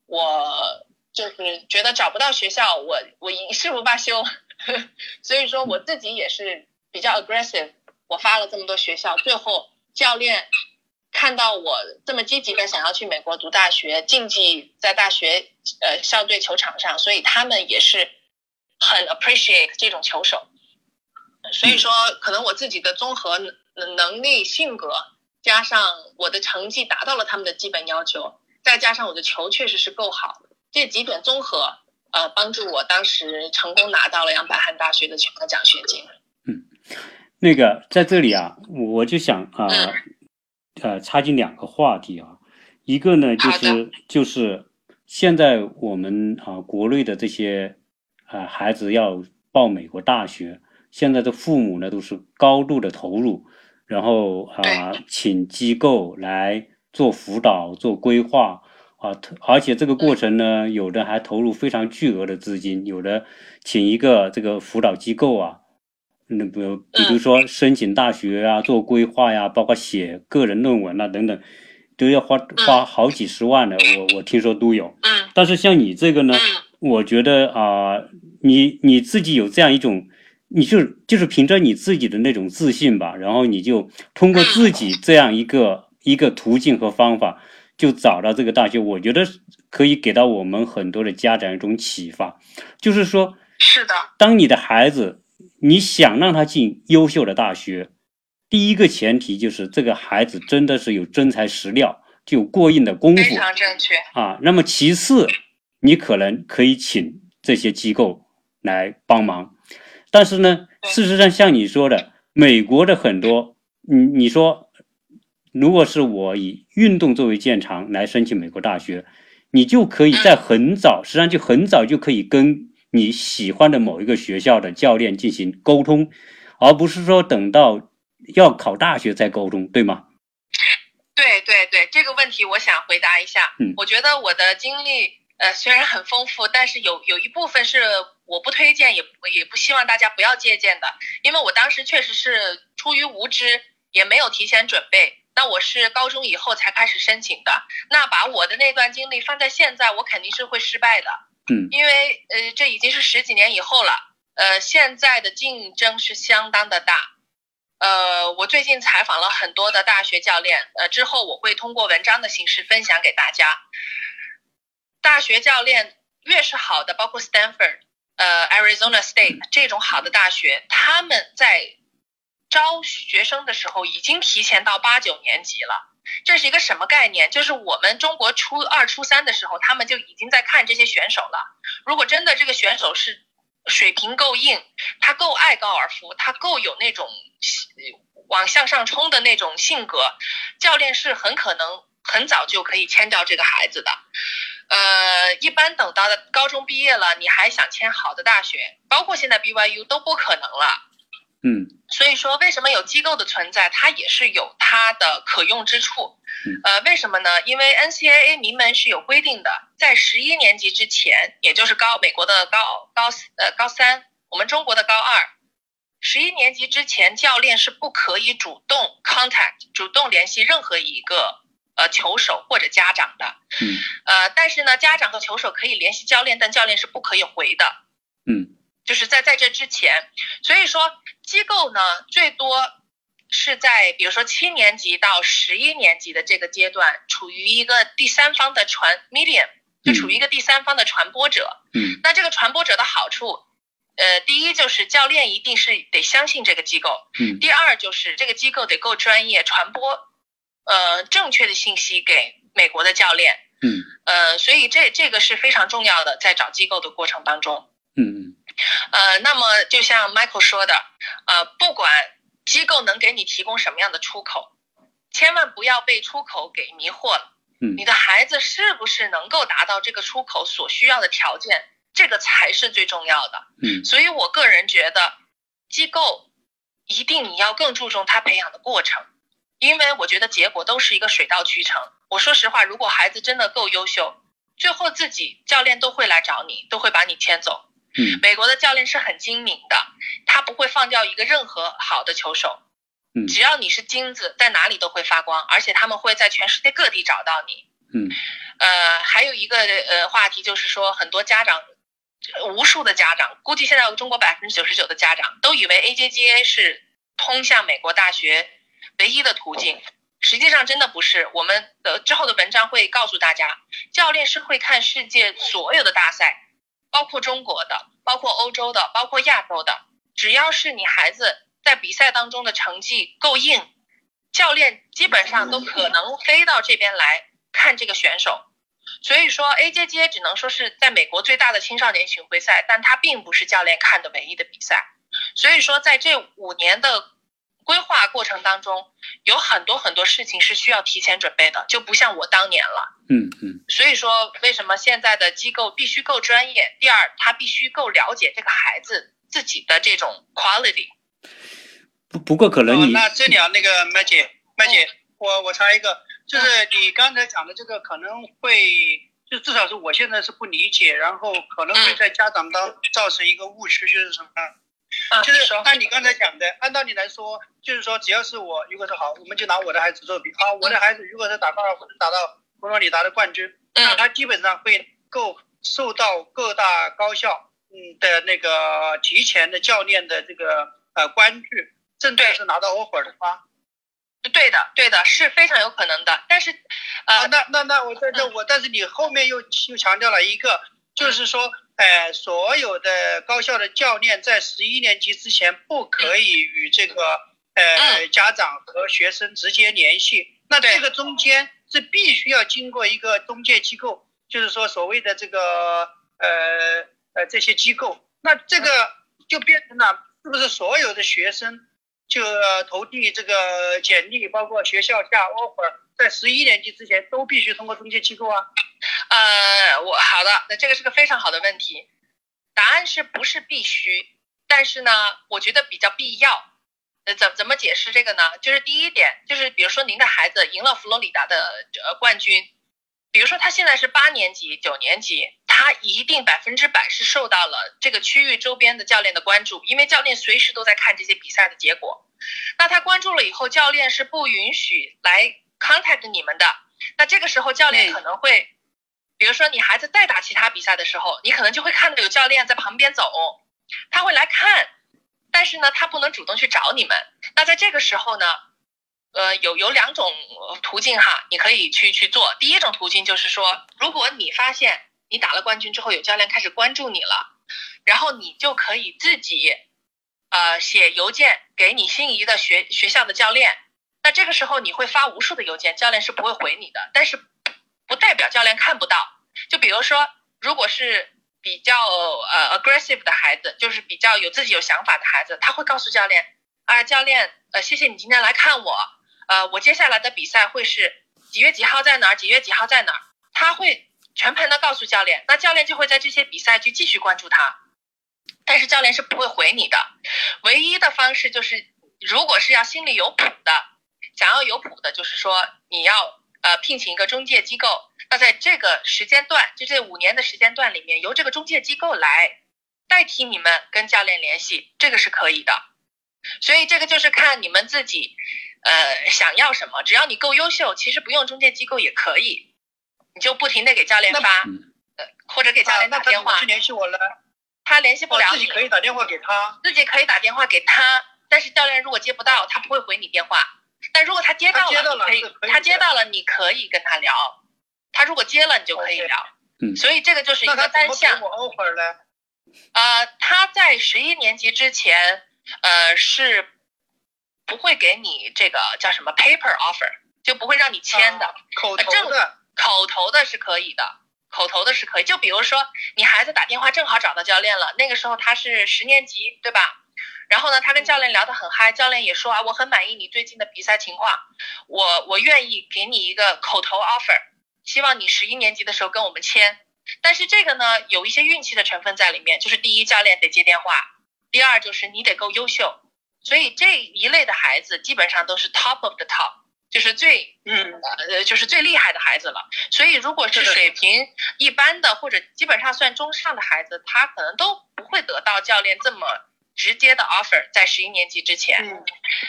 我。就是觉得找不到学校，我我一事不罢休，所以说我自己也是比较 aggressive。我发了这么多学校，最后教练看到我这么积极的想要去美国读大学，竞技在大学呃校队球场上，所以他们也是很 appreciate 这种球手。所以说，可能我自己的综合能能力、性格，加上我的成绩达到了他们的基本要求，再加上我的球确实是够好。这几点综合，呃，帮助我当时成功拿到了杨百翰大学的全额奖学金。嗯，那个在这里啊，我就想啊，呃，插进两个话题啊，一个呢就是就是现在我们啊国内的这些啊孩子要报美国大学，现在的父母呢都是高度的投入，然后啊请机构来做辅导、做规划。啊，而且这个过程呢，有的还投入非常巨额的资金，有的请一个这个辅导机构啊，那比如比如说申请大学啊，做规划呀，包括写个人论文啊等等，都要花花好几十万的，我我听说都有。嗯。但是像你这个呢，我觉得啊，你你自己有这样一种，你就就是凭着你自己的那种自信吧，然后你就通过自己这样一个一个途径和方法。就找到这个大学，我觉得可以给到我们很多的家长一种启发，就是说，是的，当你的孩子你想让他进优秀的大学，第一个前提就是这个孩子真的是有真材实料，就有过硬的功夫，非常正确啊。那么其次，你可能可以请这些机构来帮忙，但是呢，事实上像你说的，美国的很多，你你说。如果是我以运动作为建长来申请美国大学，你就可以在很早，实际上就很早就可以跟你喜欢的某一个学校的教练进行沟通，而不是说等到要考大学再沟通，对吗？对对对，这个问题我想回答一下。嗯，我觉得我的经历呃虽然很丰富，但是有有一部分是我不推荐，也也不希望大家不要借鉴的，因为我当时确实是出于无知，也没有提前准备。那我是高中以后才开始申请的，那把我的那段经历放在现在，我肯定是会失败的。嗯，因为呃，这已经是十几年以后了，呃，现在的竞争是相当的大。呃，我最近采访了很多的大学教练，呃，之后我会通过文章的形式分享给大家。大学教练越是好的，包括 Stanford、呃 Arizona State 这种好的大学，他们在。招学生的时候已经提前到八九年级了，这是一个什么概念？就是我们中国初二、初三的时候，他们就已经在看这些选手了。如果真的这个选手是水平够硬，他够爱高尔夫，他够有那种往向上冲的那种性格，教练是很可能很早就可以签掉这个孩子的。呃，一般等到高中毕业了，你还想签好的大学，包括现在 BYU 都不可能了。嗯，所以说为什么有机构的存在，它也是有它的可用之处。呃，为什么呢？因为 NCAA 名门是有规定的，在十一年级之前，也就是高美国的高高呃高三，我们中国的高二，十一年级之前，教练是不可以主动 contact 主动联系任何一个呃球手或者家长的。嗯，呃，但是呢，家长和球手可以联系教练，但教练是不可以回的。嗯。就是在在这之前，所以说机构呢，最多是在比如说七年级到十一年级的这个阶段，处于一个第三方的传 medium，就处于一个第三方的传播者。嗯，那这个传播者的好处，呃，第一就是教练一定是得相信这个机构，嗯第二就是这个机构得够专业，传播呃正确的信息给美国的教练，嗯呃，所以这这个是非常重要的，在找机构的过程当中。嗯呃，那么就像 Michael 说的，呃，不管机构能给你提供什么样的出口，千万不要被出口给迷惑了。嗯你的孩子是不是能够达到这个出口所需要的条件，这个才是最重要的。嗯所以我个人觉得，机构一定你要更注重他培养的过程，因为我觉得结果都是一个水到渠成。我说实话，如果孩子真的够优秀，最后自己教练都会来找你，都会把你牵走。嗯美国的教练是很精明的，他不会放掉一个任何好的球手，嗯只要你是金子，在哪里都会发光，而且他们会在全世界各地找到你。嗯呃，还有一个呃话题就是说，很多家长，呃无数的家长，估计现在中国百分之九十九的家长都以为 AJGA 是通向美国大学唯一的途径，实际上真的不是。我们的之后的文章会告诉大家，教练是会看世界所有的大赛，包括中国的，包括欧洲的，包括亚洲的，只要是你孩子在比赛当中的成绩够硬，教练基本上都可能飞到这边来看这个选手。所以说，AJGA 只能说是在美国最大的青少年巡回赛，但它并不是教练看的唯一的比赛。所以说，在这五年的规划过程当中，有很多很多事情是需要提前准备的，就不像我当年了。嗯嗯所以说，为什么现在的机构必须够专业？第二，他必须够了解这个孩子自己的这种 quality。不不过可能哦，那这里啊，那个麦姐，麦姐，我我插一个，就是你刚才讲的这个可能会，就至少是我现在是不理解，然后可能会在家长当造成一个误区，就是什么？啊，就是按你刚才讲的，按道理来说，就是说只要是我，如果说好，我们就拿我的孩子做比啊，我的孩子如果是打高尔夫能打到佛罗里达的冠军，那嗯他基本上会够受到各大高校嗯的那个提前的教练的这个呃关注，甚至是拿到 offer 的话？对的，对的，是非常有可能的。但是，啊，呃，那那那我在这嗯我，但是你后面又又强调了一个，就是说，呃，所有的高校的教练在十一年级之前不可以与这个呃家长和学生直接联系，那这个中间是必须要经过一个中介机构，就是说所谓的这个呃呃这些机构，那这个就变成了是不是所有的学生就呃投递这个简历，包括学校下 offer，在十一年级之前都必须通过中介机构啊？呃，我好的，那这个是个非常好的问题。答案是不是必须？但是呢，我觉得比较必要。呃，怎怎么解释这个呢？就是第一点，就是比如说您的孩子赢了佛罗里达的呃冠军，比如说他现在是八年级、九年级，他一定百分之百是受到了这个区域周边的教练的关注，因为教练随时都在看这些比赛的结果。那他关注了以后，教练是不允许来 contact 你们的。那这个时候，教练嗯可能会，比如说你孩子再打其他比赛的时候，你可能就会看到有教练在旁边走，他会来看，但是呢，他不能主动去找你们。那在这个时候呢，呃，有有两种途径哈，你可以去去做。第一种途径就是说，如果你发现你打了冠军之后，有教练开始关注你了，然后你就可以自己，呃，写邮件给你心仪的学学校的教练。那这个时候你会发无数的邮件，教练是不会回你的，但是不代表教练看不到。就比如说，如果是比较呃 aggressive 的孩子，就是比较有自己有想法的孩子，他会告诉教练啊，教练，呃，谢谢你今天来看我，呃，我接下来的比赛会是几月几号在哪儿，几月几号在哪儿，他会全盘的告诉教练，那教练就会在这些比赛去继续关注他，但是教练是不会回你的，唯一的方式就是，如果是要心里有谱的，想要有谱的，就是说你要呃聘请一个中介机构，那在这个时间段，就这五年的时间段里面，由这个中介机构来代替你们跟教练联系，这个是可以的。所以这个就是看你们自己，呃，想要什么。只要你够优秀，其实不用中介机构也可以，你就不停的给教练发，嗯呃，或者给教啊，练打电话那他联系我了？他联系不了你，自己可以打电话给他。自己可以打电话给他，但是教练如果接不到，他不会回你电话。但如果他接到了到你可以了可以他接到了，你可以跟他聊。他如果接了，你就可以聊。嗯所以这个就是一个那他怎么给单向。我 offer 呢？呃，他在十一年级之前，呃，是不会给你这个叫什么 paper offer，就不会让你签的。口头正的，口头的是可以的，口头的是可以。就比如说，你孩子打电话正好找到教练了，那个时候他是十年级，对吧？然后呢，他跟教练聊得很嗨，教练也说啊，我很满意你最近的比赛情况，我我愿意给你一个口头 offer，希望你十一年级的时候跟我们签。但是这个呢，有一些运气的成分在里面，就是第一，教练得接电话；第二，就是你得够优秀。所以这一类的孩子基本上都是 top of the top，就是最嗯，呃就是最厉害的孩子了。所以如果是水平一般的或者基本上算中上的孩子，他可能都不会得到教练这么直接的 offer，在十一年级之前。嗯。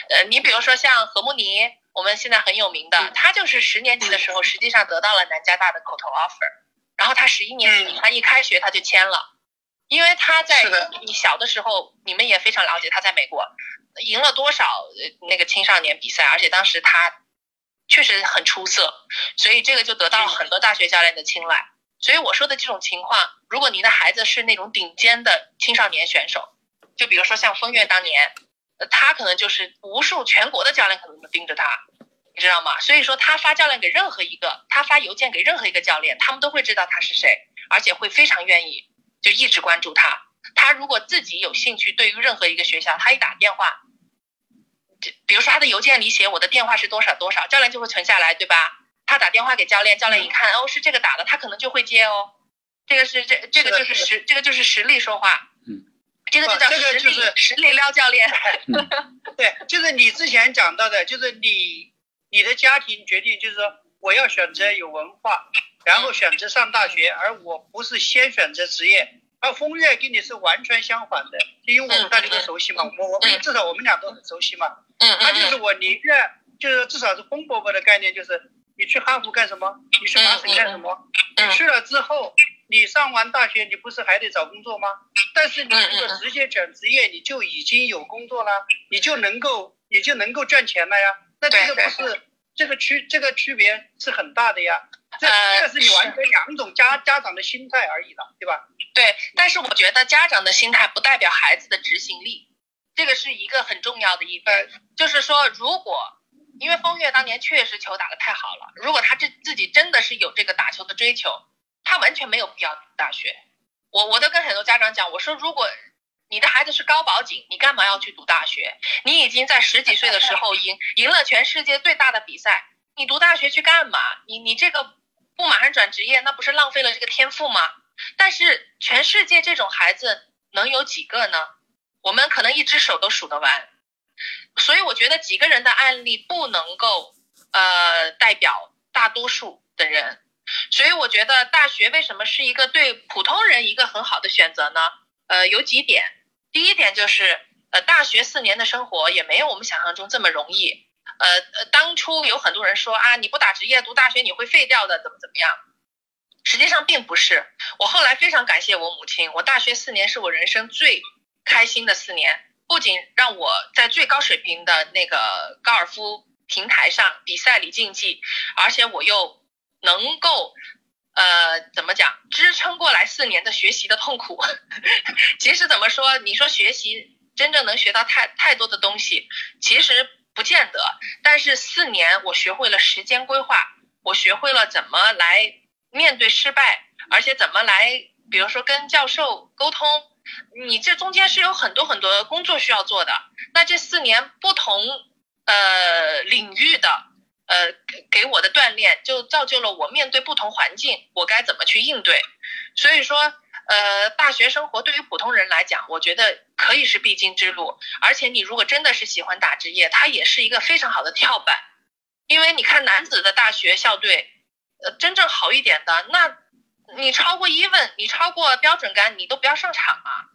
呃，你比如说像何慕尼，我们现在很有名的，嗯。他就是十年级的时候，实际上得到了南加大的口头 offer，然后他十一年级，嗯。他一开学他就签了，因为他在你小的时候，你们也非常了解他在美国赢了多少呃那个青少年比赛，而且当时他确实很出色，所以这个就得到了嗯。很多大学教练的青睐。所以我说的这种情况，如果您的孩子是那种顶尖的青少年选手，就比如说像风月当年，呃，他可能就是无数全国的教练可能都盯着他，你知道吗？所以说他发教练给任何一个，他发邮件给任何一个教练，他们都会知道他是谁，而且会非常愿意就一直关注他。他如果自己有兴趣，对于任何一个学校，他一打电话，就比如说他的邮件里写我的电话是多少多少，教练就会存下来，对吧？他打电话给教练，教练一看，哦，是这个打的，他可能就会接哦。这个是这这个就是实这个就是实力说话，嗯，这个就叫啊这个实力、就是实力撩教练。对，就是你之前讲到的，就是你你的家庭决定，就是说我要选择有文化，然后选择上大学，而我不是先选择职业。而风月跟你是完全相反的，因为我们大家都熟悉嘛，我我们至少我们俩都很熟悉嘛。嗯他就嗯是我宁愿就是至少是风伯伯的概念，就是你去哈佛干什么？你去麻省干什么？嗯你去了之后，你上完大学，你不是还得找工作吗？但是你如果直接转职业，你就已经有工作了，你就能够你就能够赚钱了呀。那这个不是这个区这个区别是很大的呀。这呃这个是你完全两种家家长的心态而已了，对吧？对，但是我觉得家长的心态不代表孩子的执行力，这个是一个很重要的一点。呃，就是说，如果因为风月当年确实球打得太好了，如果他这自己真的是有这个打球的追求，他完全没有必要读大学。我我都跟很多家长讲，我说如果你的孩子是高保警，你干嘛要去读大学？你已经在十几岁的时候赢赢了全世界最大的比赛，你读大学去干嘛？你你这个不马上转职业，那不是浪费了这个天赋吗？但是全世界这种孩子能有几个呢？我们可能一只手都数得完。所以我觉得几个人的案例不能够呃代表大多数的人，所以我觉得大学为什么是一个对普通人一个很好的选择呢？呃，有几点，第一点就是呃大学四年的生活也没有我们想象中这么容易。呃，当初有很多人说啊，你不打职业读大学你会废掉的，怎么怎么样？实际上并不是。我后来非常感谢我母亲，我大学四年是我人生最开心的四年。不仅让我在最高水平的那个高尔夫平台上比赛里竞技，而且我又能够，呃，怎么讲，支撑过来四年的学习的痛苦。其实怎么说，你说学习真正能学到太太多的东西，其实不见得。但是四年我学会了时间规划，我学会了怎么来面对失败，而且怎么来，比如说跟教授沟通。你这中间是有很多很多工作需要做的。那这四年不同呃领域的呃给给我的锻炼，就造就了我面对不同环境我该怎么去应对。所以说，呃，大学生活对于普通人来讲，我觉得可以是必经之路。而且你如果真的是喜欢打职业，它也是一个非常好的跳板。因为你看男子的大学校队，呃，真正好一点的那。你超过一问，你超过标准杆，你都不要上场啊。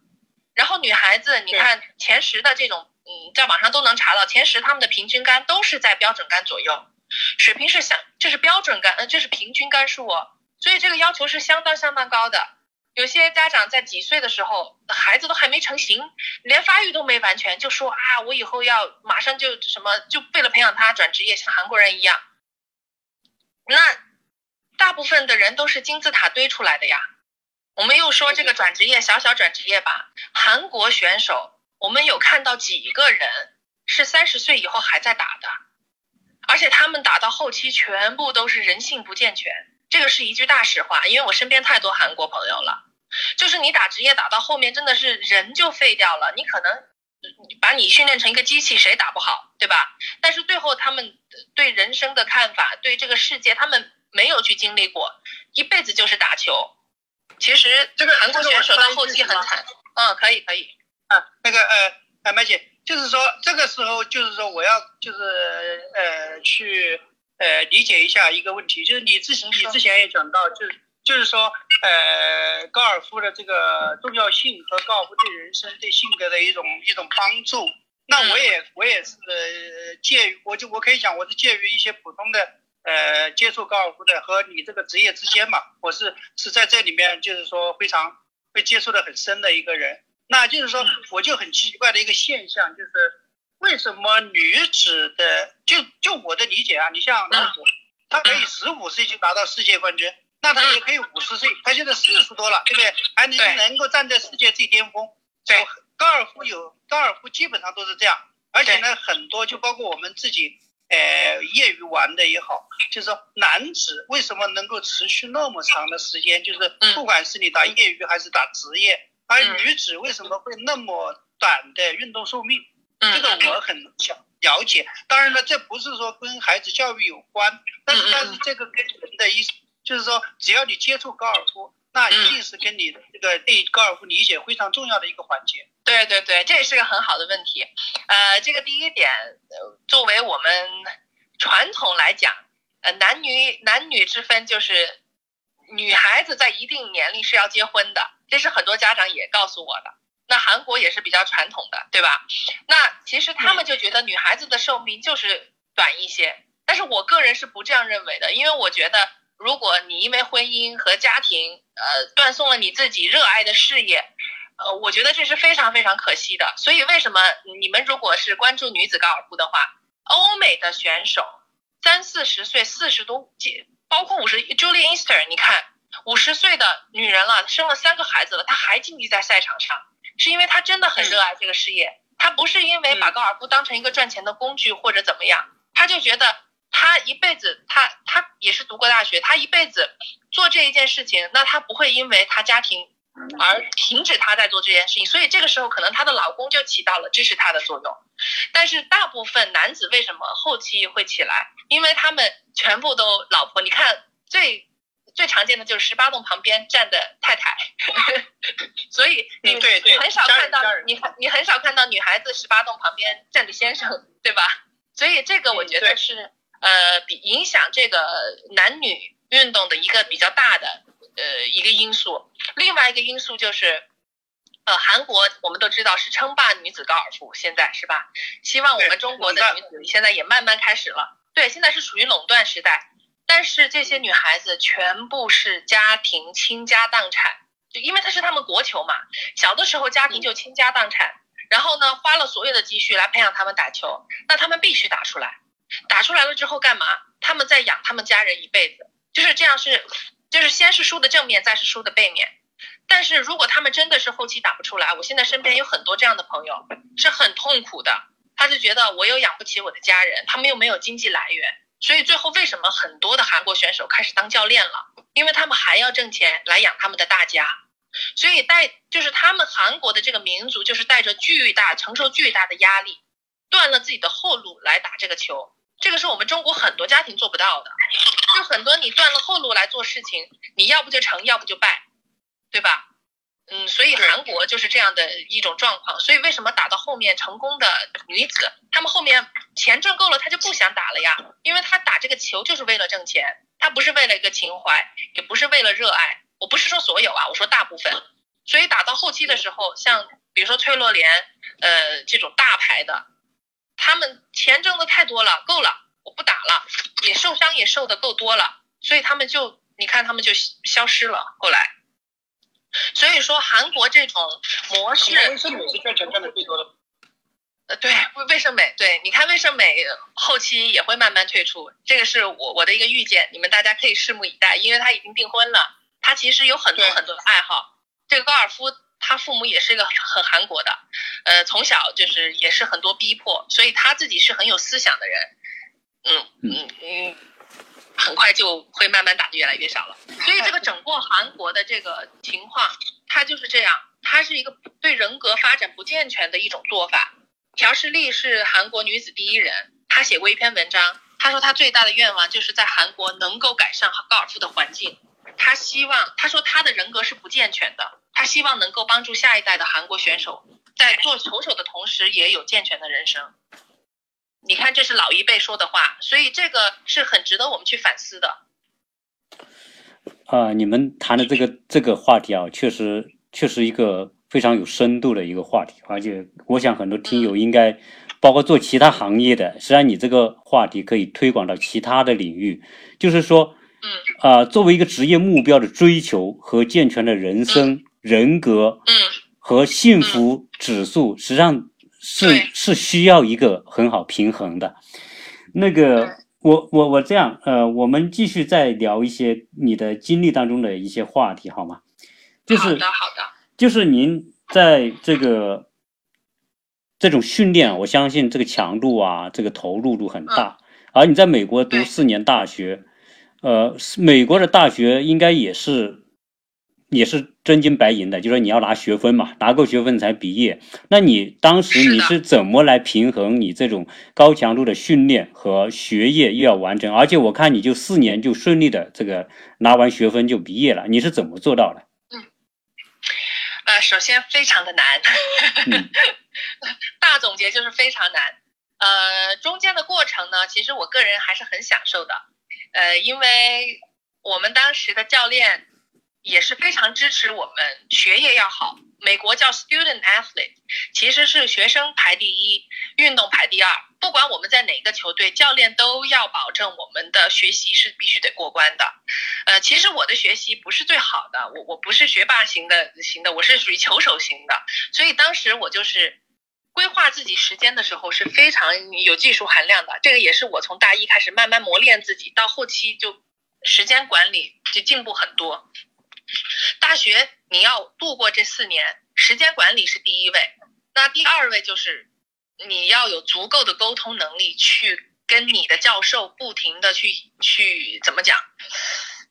然后女孩子，你看前十的这种，嗯，在网上都能查到前十，他们的平均杆都是在标准杆左右，水平是相，这是标准杆，呃，这是平均杆数哦。所以这个要求是相当相当高的。有些家长在几岁的时候，孩子都还没成型，连发育都没完全，就说啊，我以后要马上就什么，就为了培养他转职业，像韩国人一样。那。大部分的人都是金字塔堆出来的呀，我们又说这个转职业，小小转职业吧。韩国选手，我们有看到几个人是三十岁以后还在打的，而且他们打到后期全部都是人性不健全，这个是一句大实话。因为我身边太多韩国朋友了，就是你打职业打到后面真的是人就废掉了，你可能把你训练成一个机器，谁打不好，对吧？但是最后他们对人生的看法，对这个世界，他们没有去经历过，一辈子就是打球。其实这个韩国选手到后期很惨。嗯，可以可以。啊，那个呃，呃，麦姐，就是说这个时候，就是说我要就是呃去呃理解一下一个问题，就是你之前你之前也讲到，就是就是说呃高尔夫的这个重要性和高尔夫对人生对性格的一种一种帮助。那我也我也是介于我就我可以讲我是介于一些普通的。呃，接触高尔夫的和你这个职业之间嘛，我是是在这里面，就是说非常会接触的很深的一个人。那就是说，我就很奇怪的一个现象，就是为什么女子的，就就我的理解啊，你像老虎，他可以十五岁就拿到世界冠军，那他也可以五十岁，他现在四十多了，对不对？还能能够站在世界最巅峰。对，高尔夫有高尔夫基本上都是这样，而且呢，很多就包括我们自己。呃，业余玩的也好，就是说男子为什么能够持续那么长的时间？就是不管是你打业余还是打职业，而女子为什么会那么短的运动寿命？这个我很想了解。当然了，这不是说跟孩子教育有关，但是但是这个跟人的意思就是说，只要你接触高尔夫。那一定是跟你的这个对高尔夫理解非常重要的一个环节。对对对，这也是个很好的问题。呃，这个第一点，作为我们传统来讲，呃，男女男女之分就是女孩子在一定年龄是要结婚的，这是很多家长也告诉我的。那韩国也是比较传统的，对吧？那其实他们就觉得女孩子的寿命就是短一些，但是我个人是不这样认为的，因为我觉得。如果你因为婚姻和家庭，呃，断送了你自己热爱的事业，呃，我觉得这是非常非常可惜的。所以，为什么你们如果是关注女子高尔夫的话，欧美的选手三四十岁、四十多几，包括五十，Julie Easter，你看五十岁的女人了，生了三个孩子了，她还竞技在赛场上，是因为她真的很热爱这个事业，她不是因为把高尔夫当成一个赚钱的工具或者怎么样，她就觉得。她一辈子，她她也是读过大学，她一辈子做这一件事情，那她不会因为她家庭而停止她在做这件事情，所以这个时候可能她的老公就起到了支持她的作用。但是大部分男子为什么后期会起来？因为他们全部都老婆，你看最最常见的就是十八洞旁边站的太太，所以你很少看到你你很少看到女孩子十八洞旁边站着先生，对吧？所以这个我觉得是。呃，比影响这个男女运动的一个比较大的呃一个因素，另外一个因素就是，呃，韩国我们都知道是称霸女子高尔夫，现在是吧？希望我们中国的女子现在也慢慢开始了。对，现在是属于垄断时代，但是这些女孩子全部是家庭倾家荡产，就因为她是他们国球嘛，小的时候家庭就倾家荡产，然后呢花了所有的积蓄来培养他们打球，那他们必须打出来。打出来了之后干嘛？他们在养他们家人一辈子，就是这样是，就是先是输的正面，再是输的背面。但是如果他们真的是后期打不出来，我现在身边有很多这样的朋友，是很痛苦的。他就觉得我又养不起我的家人，他们又没有经济来源，所以最后为什么很多的韩国选手开始当教练了？因为他们还要挣钱来养他们的大家，所以带就是他们韩国的这个民族就是带着巨大承受巨大的压力，断了自己的后路来打这个球。这个是我们中国很多家庭做不到的，就很多你断了后路来做事情，你要不就成，要不就败，对吧？嗯，所以韩国就是这样的一种状况。所以为什么打到后面成功的女子，她们后面钱挣够了，她就不想打了呀？因为她打这个球就是为了挣钱，她不是为了一个情怀，也不是为了热爱。我不是说所有啊，我说大部分。所以打到后期的时候，像比如说崔洛莲，呃，这种大牌的。他们钱挣的太多了，够了，我不打了，也受伤也受的够多了，所以他们就你看他们就消失了。后来，所以说韩国这种模式，卫生美是赚钱赚的最多的。呃，对，卫生美，对，你看卫生美后期也会慢慢退出，这个是我我的一个预见，你们大家可以拭目以待，因为他已经订婚了，他其实有很多很多的爱好。这个高尔夫，他父母也是一个很韩国的，呃，从小就是也是很多逼迫，所以他自己是很有思想的人。嗯嗯嗯，很快就会慢慢打的越来越少了。所以这个整个韩国的这个情况，它就是这样，它是一个对人格发展不健全的一种做法。朴世利是韩国女子第一人，她写过一篇文章，她说她最大的愿望就是在韩国能够改善高尔夫的环境。她希望，她说她的人格是不健全的，她希望能够帮助下一代的韩国选手在做球手的同时也有健全的人生。你看，这是老一辈说的话，所以这个是很值得我们去反思的。啊、你们谈的这个这个话题啊，确实确实一个非常有深度的一个话题，而且我想很多听友应该，包括做其他行业的，实际上你这个话题可以推广到其他的领域，就是说，嗯。啊、作为一个职业目标的追求和健全的人生、人格嗯。和幸福指数，实际上是是需要一个很好平衡的。那个，我我我这样，呃，我们继续再聊一些你的经历当中的一些话题，好吗？就是好的，好的，就是您在这个这种训练啊，我相信这个强度啊，这个投入度很大。而你在美国读四年大学，呃，美国的大学应该也是也是真金白银的，就是说你要拿学分嘛，拿够学分才毕业。那你当时你是怎么来平衡你这种高强度的训练和学业又要完成？而且我看你就四年就顺利的这个拿完学分就毕业了，你是怎么做到的？嗯呃，首先非常的难，嗯 大总结就是非常难。呃，中间的过程呢，其实我个人还是很享受的。呃，因为我们当时的教练也是非常支持我们学业要好。美国叫 student athlete，其实是学生排第一，运动排第二。不管我们在哪个球队，教练都要保证我们的学习是必须得过关的。呃，其实我的学习不是最好的，我我不是学霸型的型的，我是属于球手型的，所以当时我就是规划自己时间的时候是非常有技术含量的。这个也是我从大一开始慢慢磨练自己，到后期就时间管理就进步很多。大学你要度过这四年，时间管理是第一位，那第二位就是你要有足够的沟通能力，去跟你的教授不停的去去怎么讲，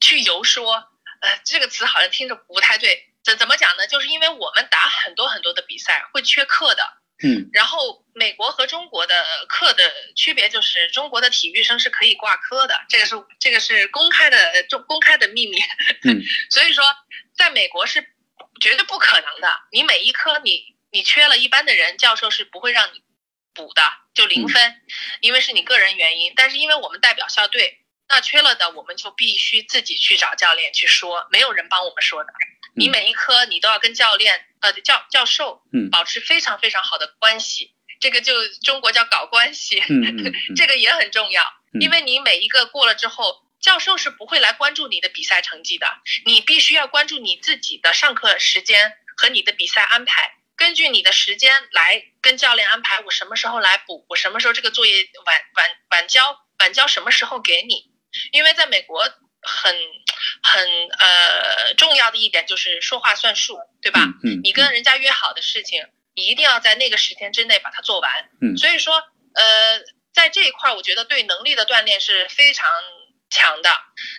去游说。呃，这个词好像听着不太对，怎怎么讲呢？就是因为我们打很多很多的比赛会缺课的，嗯然后美国和中国的课的区别就是，中国的体育生是可以挂科的，这个是这个是公开的中公开的秘密。嗯 所以说，在美国是绝对不可能的。你每一科你你缺了，一般的人教授是不会让你补的，就零分，因为是你个人原因。但是因为我们代表校队，那缺了的我们就必须自己去找教练去说，没有人帮我们说的。你每一科你都要跟教练呃教教授嗯。保持非常非常好的关系，这个就中国叫搞关系，这个也很重要，嗯。因为你每一个过了之后，教授是不会来关注你的比赛成绩的，你必须要关注你自己的上课时间和你的比赛安排，根据你的时间来跟教练安排我什么时候来补，我什么时候这个作业晚晚晚交，晚交什么时候给你，因为在美国很很呃重要的一点就是说话算数，对吧？嗯嗯，你跟人家约好的事情，你一定要在那个时间之内把它做完。嗯所以说，呃，在这一块儿，我觉得对能力的锻炼是非常强的。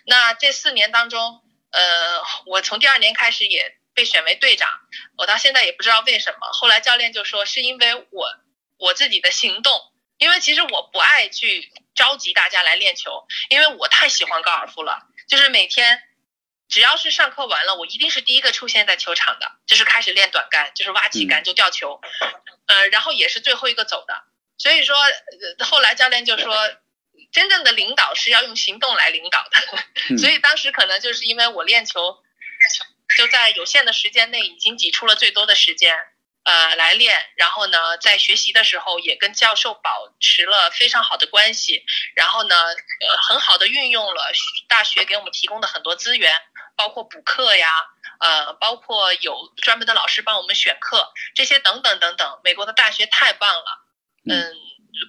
那这四年当中，呃，我从第二年开始也被选为队长，我到现在也不知道为什么。后来教练就说是因为我我自己的行动，因为其实我不爱去召集大家来练球，因为我太喜欢高尔夫了，就是每天。只要是上课完了，我一定是第一个出现在球场的，就是开始练短杆，就是挖起杆就吊球，呃，然后也是最后一个走的。所以说，呃后来教练就说，真正的领导是要用行动来领导的。嗯所以当时可能就是因为我练球，就在有限的时间内已经挤出了最多的时间，呃，来练。然后呢，在学习的时候也跟教授保持了非常好的关系，然后呢，呃，很好的运用了大学给我们提供的很多资源，包括补课呀，呃，包括有专门的老师帮我们选课，这些等等等等。美国的大学太棒了，嗯，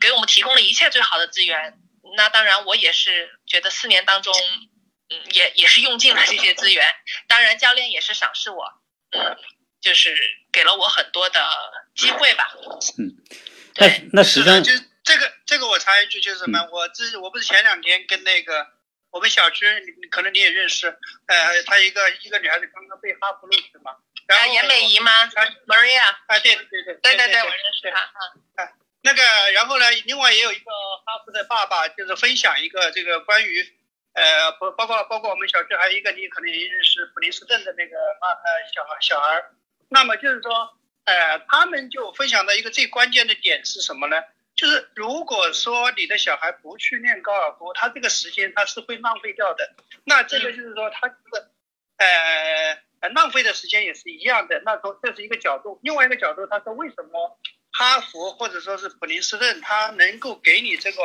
给我们提供了一切最好的资源。那当然，我也是觉得四年当中，嗯，也也是用尽了这些资源。当然，教练也是赏识我，嗯，就是给了我很多的机会吧。嗯，那那实际上就这个这个我插一句就是什么？我这我不是前两天跟那个我们小区可能你也认识，呃，她一个一个女孩子刚刚被哈佛录取嘛，然后严美仪吗？Maria 啊，对对对对对对对，我认识她啊。那个，然后呢，另外也有一个哈佛的爸爸，就是分享一个这个关于，呃，包包括包括我们小区还有一个你可能也认识普林斯顿的那个啊呃小孩小孩，那么就是说，呃，他们就分享的一个最关键的点是什么呢？就是如果说你的小孩不去练高尔夫，他这个时间他是会浪费掉的。那这个就是说他这个，呃，浪费的时间也是一样的。那说这是一个角度，另外一个角度，他说为什么？哈佛或者说是普林斯顿，他能够给你这个，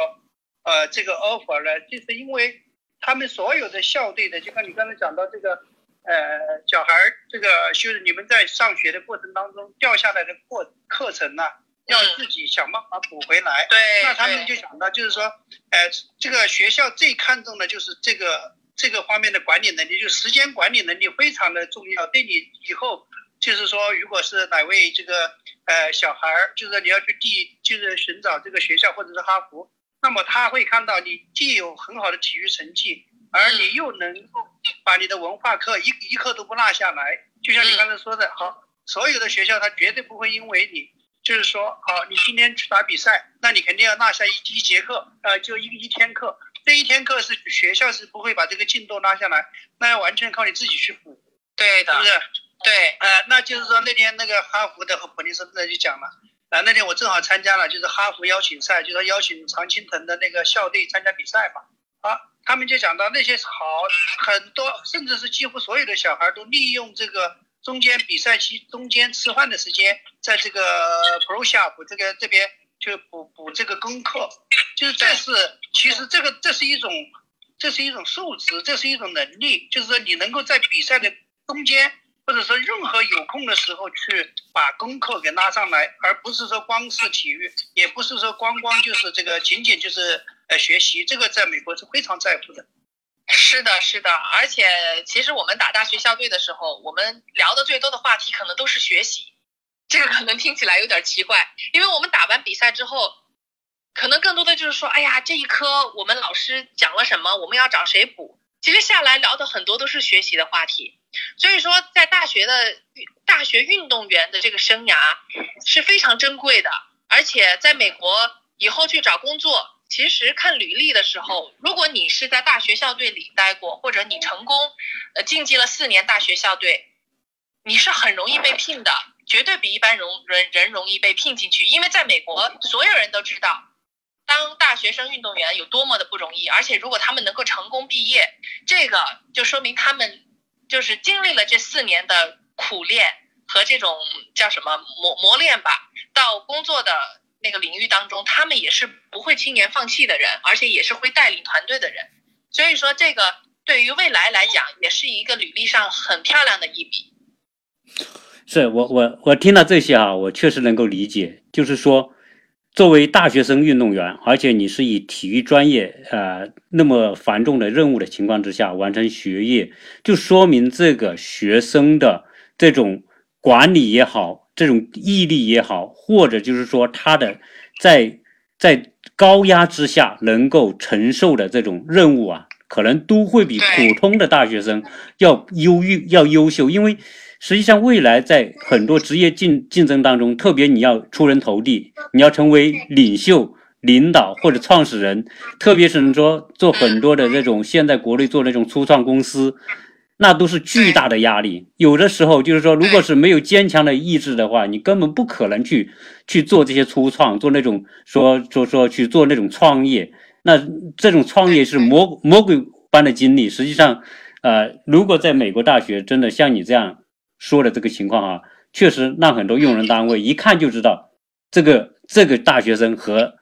呃，这个 offer 呢，就是因为他们所有的校队的，就像你刚才讲到这个，呃，小孩儿这个就是你们在上学的过程当中掉下来的过课程呢，要自己想办法补回来。对。那他们就想到，就是说，呃，这个学校最看重的就是这个这个方面的管理能力，就时间管理能力非常的重要，对你以后。就是说，如果是哪位这个呃小孩儿，就是你要去第，就是寻找这个学校或者是哈佛，那么他会看到你既有很好的体育成绩，而你又能够把你的文化课一一课都不落下来。就像你刚才说的，好，所有的学校他绝对不会因为你，就是说，好，你今天去打比赛，那你肯定要落下一一节课，呃，就一一天课，这一天课是学校是不会把这个进度拉下来，那要完全靠你自己去补。对的，是不是？对，呃，那就是说那天那个哈佛的和普林斯顿的就讲了，啊，那天我正好参加了，就是哈佛邀请赛，就是邀请常青藤的那个校队参加比赛嘛，啊，他们就讲到那些好很多，甚至是几乎所有的小孩都利用这个中间比赛期中间吃饭的时间，在这个 Pro Shop 这个这边就补补这个功课，就是这是其实这个这是一种这是一种素质，这是一种能力，就是说你能够在比赛的中间。或者说，任何有空的时候去把功课给拉上来，而不是说光是体育，也不是说光光就是这个仅仅就是呃学习，这个在美国是非常在乎的。是的，是的，而且其实我们打大学校队的时候，我们聊的最多的话题可能都是学习，这个可能听起来有点奇怪，因为我们打完比赛之后，可能更多的就是说，哎呀，这一科我们老师讲了什么，我们要找谁补。其实下来聊的很多都是学习的话题。所以说，在大学的大学运动员的这个生涯是非常珍贵的，而且在美国以后去找工作，其实看履历的时候，如果你是在大学校队里待过，或者你成功呃晋级了四年大学校队，你是很容易被聘的，绝对比一般容人人容易被聘进去，因为在美国所有人都知道，当大学生运动员有多么的不容易，而且如果他们能够成功毕业，这个就说明他们。就是经历了这四年的苦练和这种叫什么磨磨练吧，到工作的那个领域当中，他们也是不会轻言放弃的人，而且也是会带领团队的人。所以说，这个对于未来来讲，也是一个履历上很漂亮的一笔。是我我我听到这些啊，我确实能够理解，就是说。作为大学生运动员，而且你是以体育专业，呃，那么繁重的任务的情况之下完成学业，就说明这个学生的这种管理也好，这种毅力也好，或者就是说他的在在高压之下能够承受的这种任务啊，可能都会比普通的大学生要优越要优秀，因为。实际上，未来在很多职业竞竞争当中，特别你要出人头地，你要成为领袖、领导或者创始人，特别是说做很多的这种现在国内做那种初创公司，那都是巨大的压力。有的时候就是说，如果是没有坚强的意志的话，你根本不可能去去做这些初创，做那种说说说去做那种创业。那这种创业是魔魔鬼般的经历。实际上，呃，如果在美国大学真的像你这样。说的这个情况啊，确实让很多用人单位一看就知道，这个这个大学生和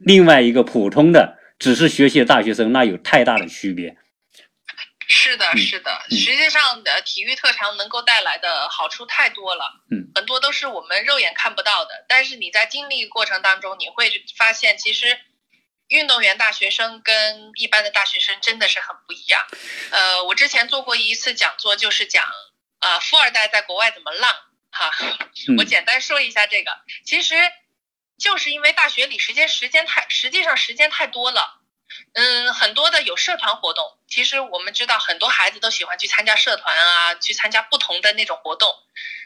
另外一个普通的只是学习的大学生，那有太大的区别。是的，是的，实际上的体育特长能够带来的好处太多了，嗯，很多都是我们肉眼看不到的。但是你在经历过程当中，你会发现，其实运动员大学生跟一般的大学生真的是很不一样。呃，我之前做过一次讲座，就是讲呃富二代在国外怎么浪哈。我简单说一下这个，其实就是因为大学里时间时间太，实际上时间太多了。嗯，很多的有社团活动，其实我们知道很多孩子都喜欢去参加社团啊，去参加不同的那种活动，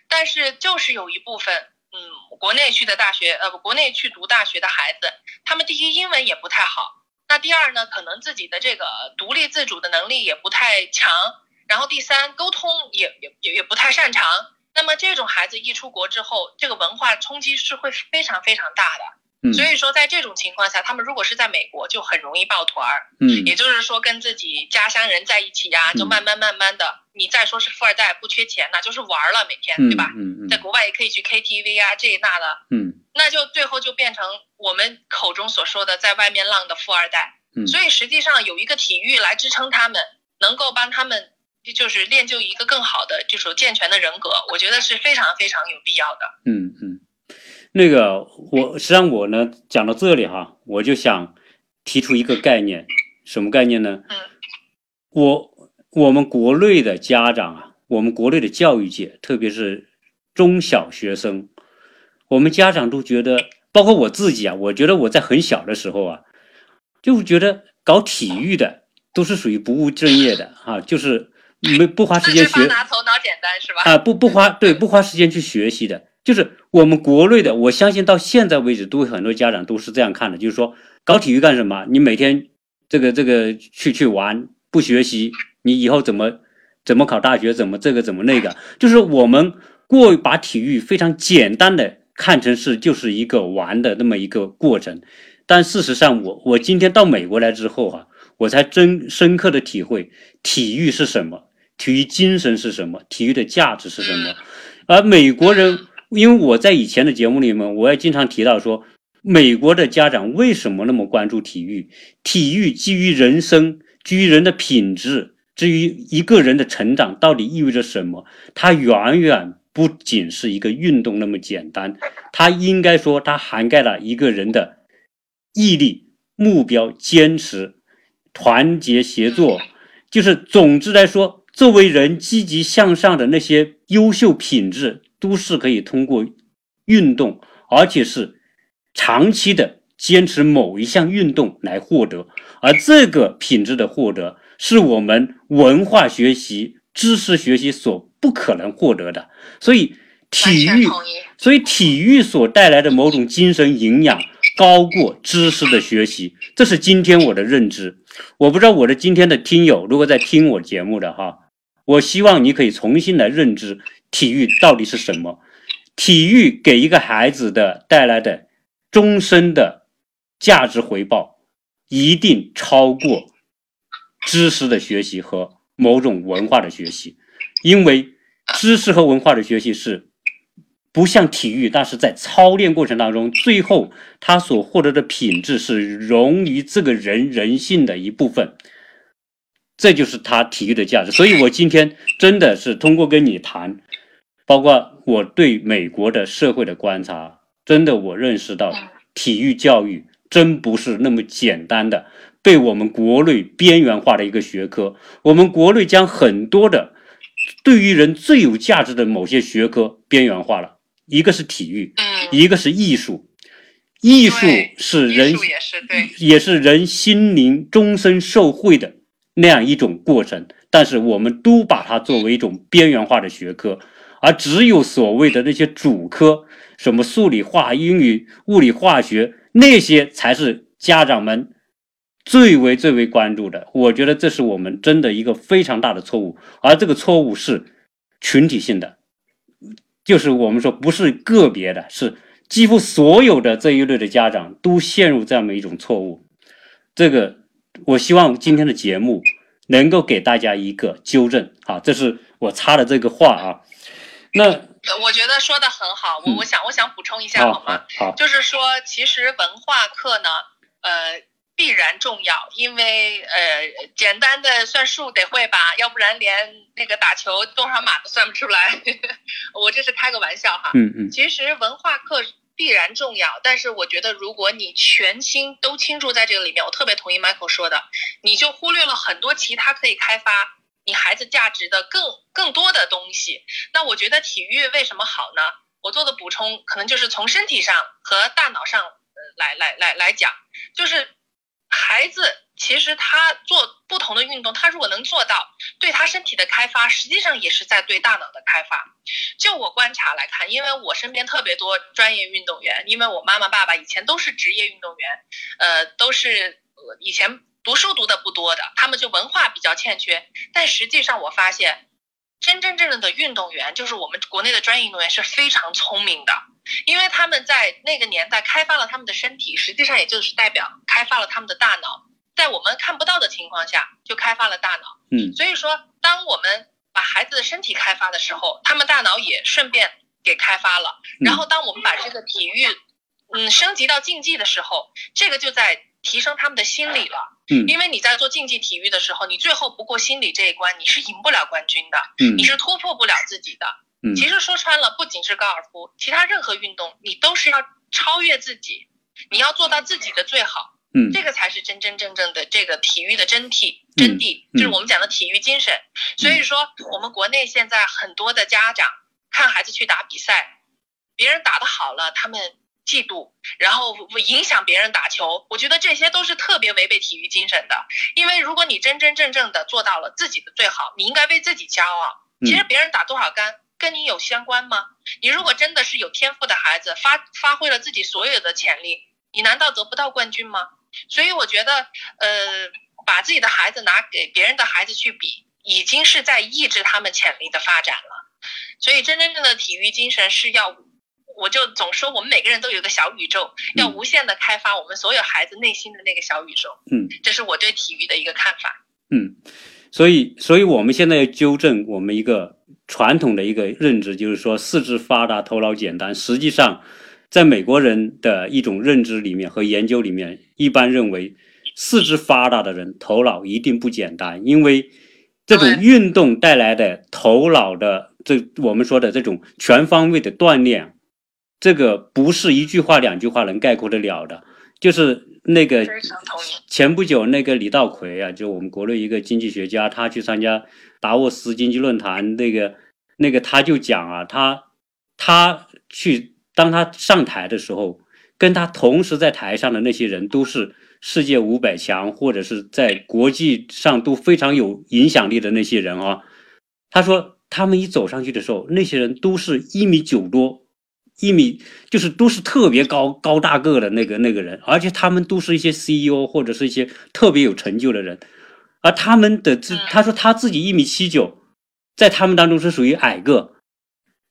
但是就是有一部分。嗯，国内去的大学，呃，国内去读大学的孩子，他们第一英文也不太好，那第二呢，可能自己的这个独立自主的能力也不太强，然后第三，沟通也也也也不太擅长。那么这种孩子一出国之后，这个文化冲击是会非常非常大的。所以说，在这种情况下，他们如果是在美国，就很容易抱团儿。嗯，也就是说，跟自己家乡人在一起呀，就慢慢慢慢的。你再说是富二代，不缺钱，那就是玩了，每天，对吧？嗯嗯。在国外也可以去 KTV 啊，这那的。嗯。那就最后就变成我们口中所说的在外面浪的富二代。嗯。所以实际上有一个体育来支撑他们，能够帮他们就是练就一个更好的就是健全的人格，我觉得是非常非常有必要的。嗯嗯。那个，我实际上我呢讲到这里哈，我就想提出一个概念，什么概念呢？嗯，我我们国内的家长啊，我们国内的教育界，特别是中小学生，我们家长都觉得，包括我自己啊，我觉得我在很小的时候啊，就觉得搞体育的都是属于不务正业的哈，就是没不花时间学，拿头脑简单是吧？啊，不不花对不花时间去学习的。就是我们国内的，我相信到现在为止，都很多家长都是这样看的，就是说搞体育干什么？你每天这个这个去去玩，不学习，你以后怎么怎么考大学？怎么这个怎么那个？就是我们过于把体育非常简单的看成是就是一个玩的那么一个过程。但事实上，我我今天到美国来之后啊，我才真深刻的体会体育是什么，体育精神是什么，体育的价值是什么，而美国人。因为我在以前的节目里面，我也经常提到说，美国的家长为什么那么关注体育？体育基于人生，基于人的品质，至于一个人的成长到底意味着什么？它远远不仅是一个运动那么简单，它应该说它涵盖了一个人的毅力、目标、坚持、团结协作，就是总之来说，作为人积极向上的那些优秀品质。都是可以通过运动，而且是长期的坚持某一项运动来获得，而这个品质的获得是我们文化学习、知识学习所不可能获得的。所以体育，所以体育所带来的某种精神营养高过知识的学习，这是今天我的认知。我不知道我的今天的听友如果在听我节目的哈，我希望你可以重新来认知。体育到底是什么？体育给一个孩子的带来的终身的价值回报，一定超过知识的学习和某种文化的学习，因为知识和文化的学习是不像体育，但是在操练过程当中，最后他所获得的品质是融于这个人人性的一部分，这就是他体育的价值。所以我今天真的是通过跟你谈。包括我对美国的社会的观察，真的我认识到，体育教育真不是那么简单的被我们国内边缘化的一个学科。我们国内将很多的对于人最有价值的某些学科边缘化了，一个是体育，一个是艺术，艺术是人也是人心灵终身受惠的那样一种过程，但是我们都把它作为一种边缘化的学科。而只有所谓的那些主科，什么数理化、英语、物理、化学，那些才是家长们最为最为关注的。我觉得这是我们真的一个非常大的错误，而这个错误是群体性的，就是我们说不是个别的，是几乎所有的这一类的家长都陷入这样的一种错误。这个，我希望今天的节目能够给大家一个纠正。啊，这是我插的这个话啊。那我觉得说的很好，我我想我想补充一下好吗？好，就是说其实文化课呢，呃，必然重要，因为呃，简单的算术得会吧，要不然连那个打球多少码都算不出来。我这是开个玩笑哈。嗯嗯。其实文化课必然重要，但是我觉得如果你全心都倾注在这个里面，我特别同意 Michael 说的，你就忽略了很多其他可以开发你孩子价值的更更多的东西。那我觉得体育为什么好呢？我做的补充可能就是从身体上和大脑上来来来来讲，就是孩子其实他做不同的运动，他如果能做到对他身体的开发，实际上也是在对大脑的开发。就我观察来看，因为我身边特别多专业运动员，因为我妈妈爸爸以前都是职业运动员，呃，都是以前读书读的不多的，他们就文化比较欠缺。但实际上我发现。真真正正的运动员，就是我们国内的专业运动员是非常聪明的，因为他们在那个年代开发了他们的身体，实际上也就是代表开发了他们的大脑，在我们看不到的情况下就开发了大脑。嗯，所以说，当我们把孩子的身体开发的时候，他们大脑也顺便给开发了。然后，当我们把这个体育，嗯，升级到竞技的时候，这个就在。提升他们的心理了，嗯，因为你在做竞技体育的时候，你最后不过心理这一关，你是赢不了冠军的，嗯，你是突破不了自己的，嗯，其实说穿了，不仅是高尔夫，其他任何运动，你都是要超越自己，你要做到自己的最好，嗯，这个才是真真正正的这个体育的真谛，真谛就是我们讲的体育精神。所以说，我们国内现在很多的家长看孩子去打比赛，别人打得好了，他们。嫉妒，然后影响别人打球，我觉得这些都是特别违背体育精神的。因为如果你真真正正的做到了自己的最好，你应该为自己骄傲。其实别人打多少杆跟你有相关吗？你如果真的是有天赋的孩子，发发挥了自己所有的潜力，你难道得不到冠军吗？所以我觉得，呃，把自己的孩子拿给别人的孩子去比，已经是在抑制他们潜力的发展了。所以真真正的体育精神是要。我就总说，我们每个人都有个小宇宙，要无限的开发我们所有孩子内心的那个小宇宙。嗯，这是我对体育的一个看法。嗯，所以，所以我们现在要纠正我们一个传统的一个认知，就是说四肢发达，头脑简单。实际上，在美国人的一种认知里面和研究里面，一般认为四肢发达的人头脑一定不简单，因为这种运动带来的头脑的这我们说的这种全方位的锻炼。这个不是一句话两句话能概括得了的，就是那个前不久那个李稻葵啊，就我们国内一个经济学家，他去参加达沃斯经济论坛，那个那个他就讲啊，他他去当他上台的时候，跟他同时在台上的那些人都是世界五百强或者是在国际上都非常有影响力的那些人啊，他说他们一走上去的时候，那些人都是一米九多。一米就是都是特别高高大个的那个那个人，而且他们都是一些 CEO 或者是一些特别有成就的人，而他们的自他说他自己一米七九，在他们当中是属于矮个，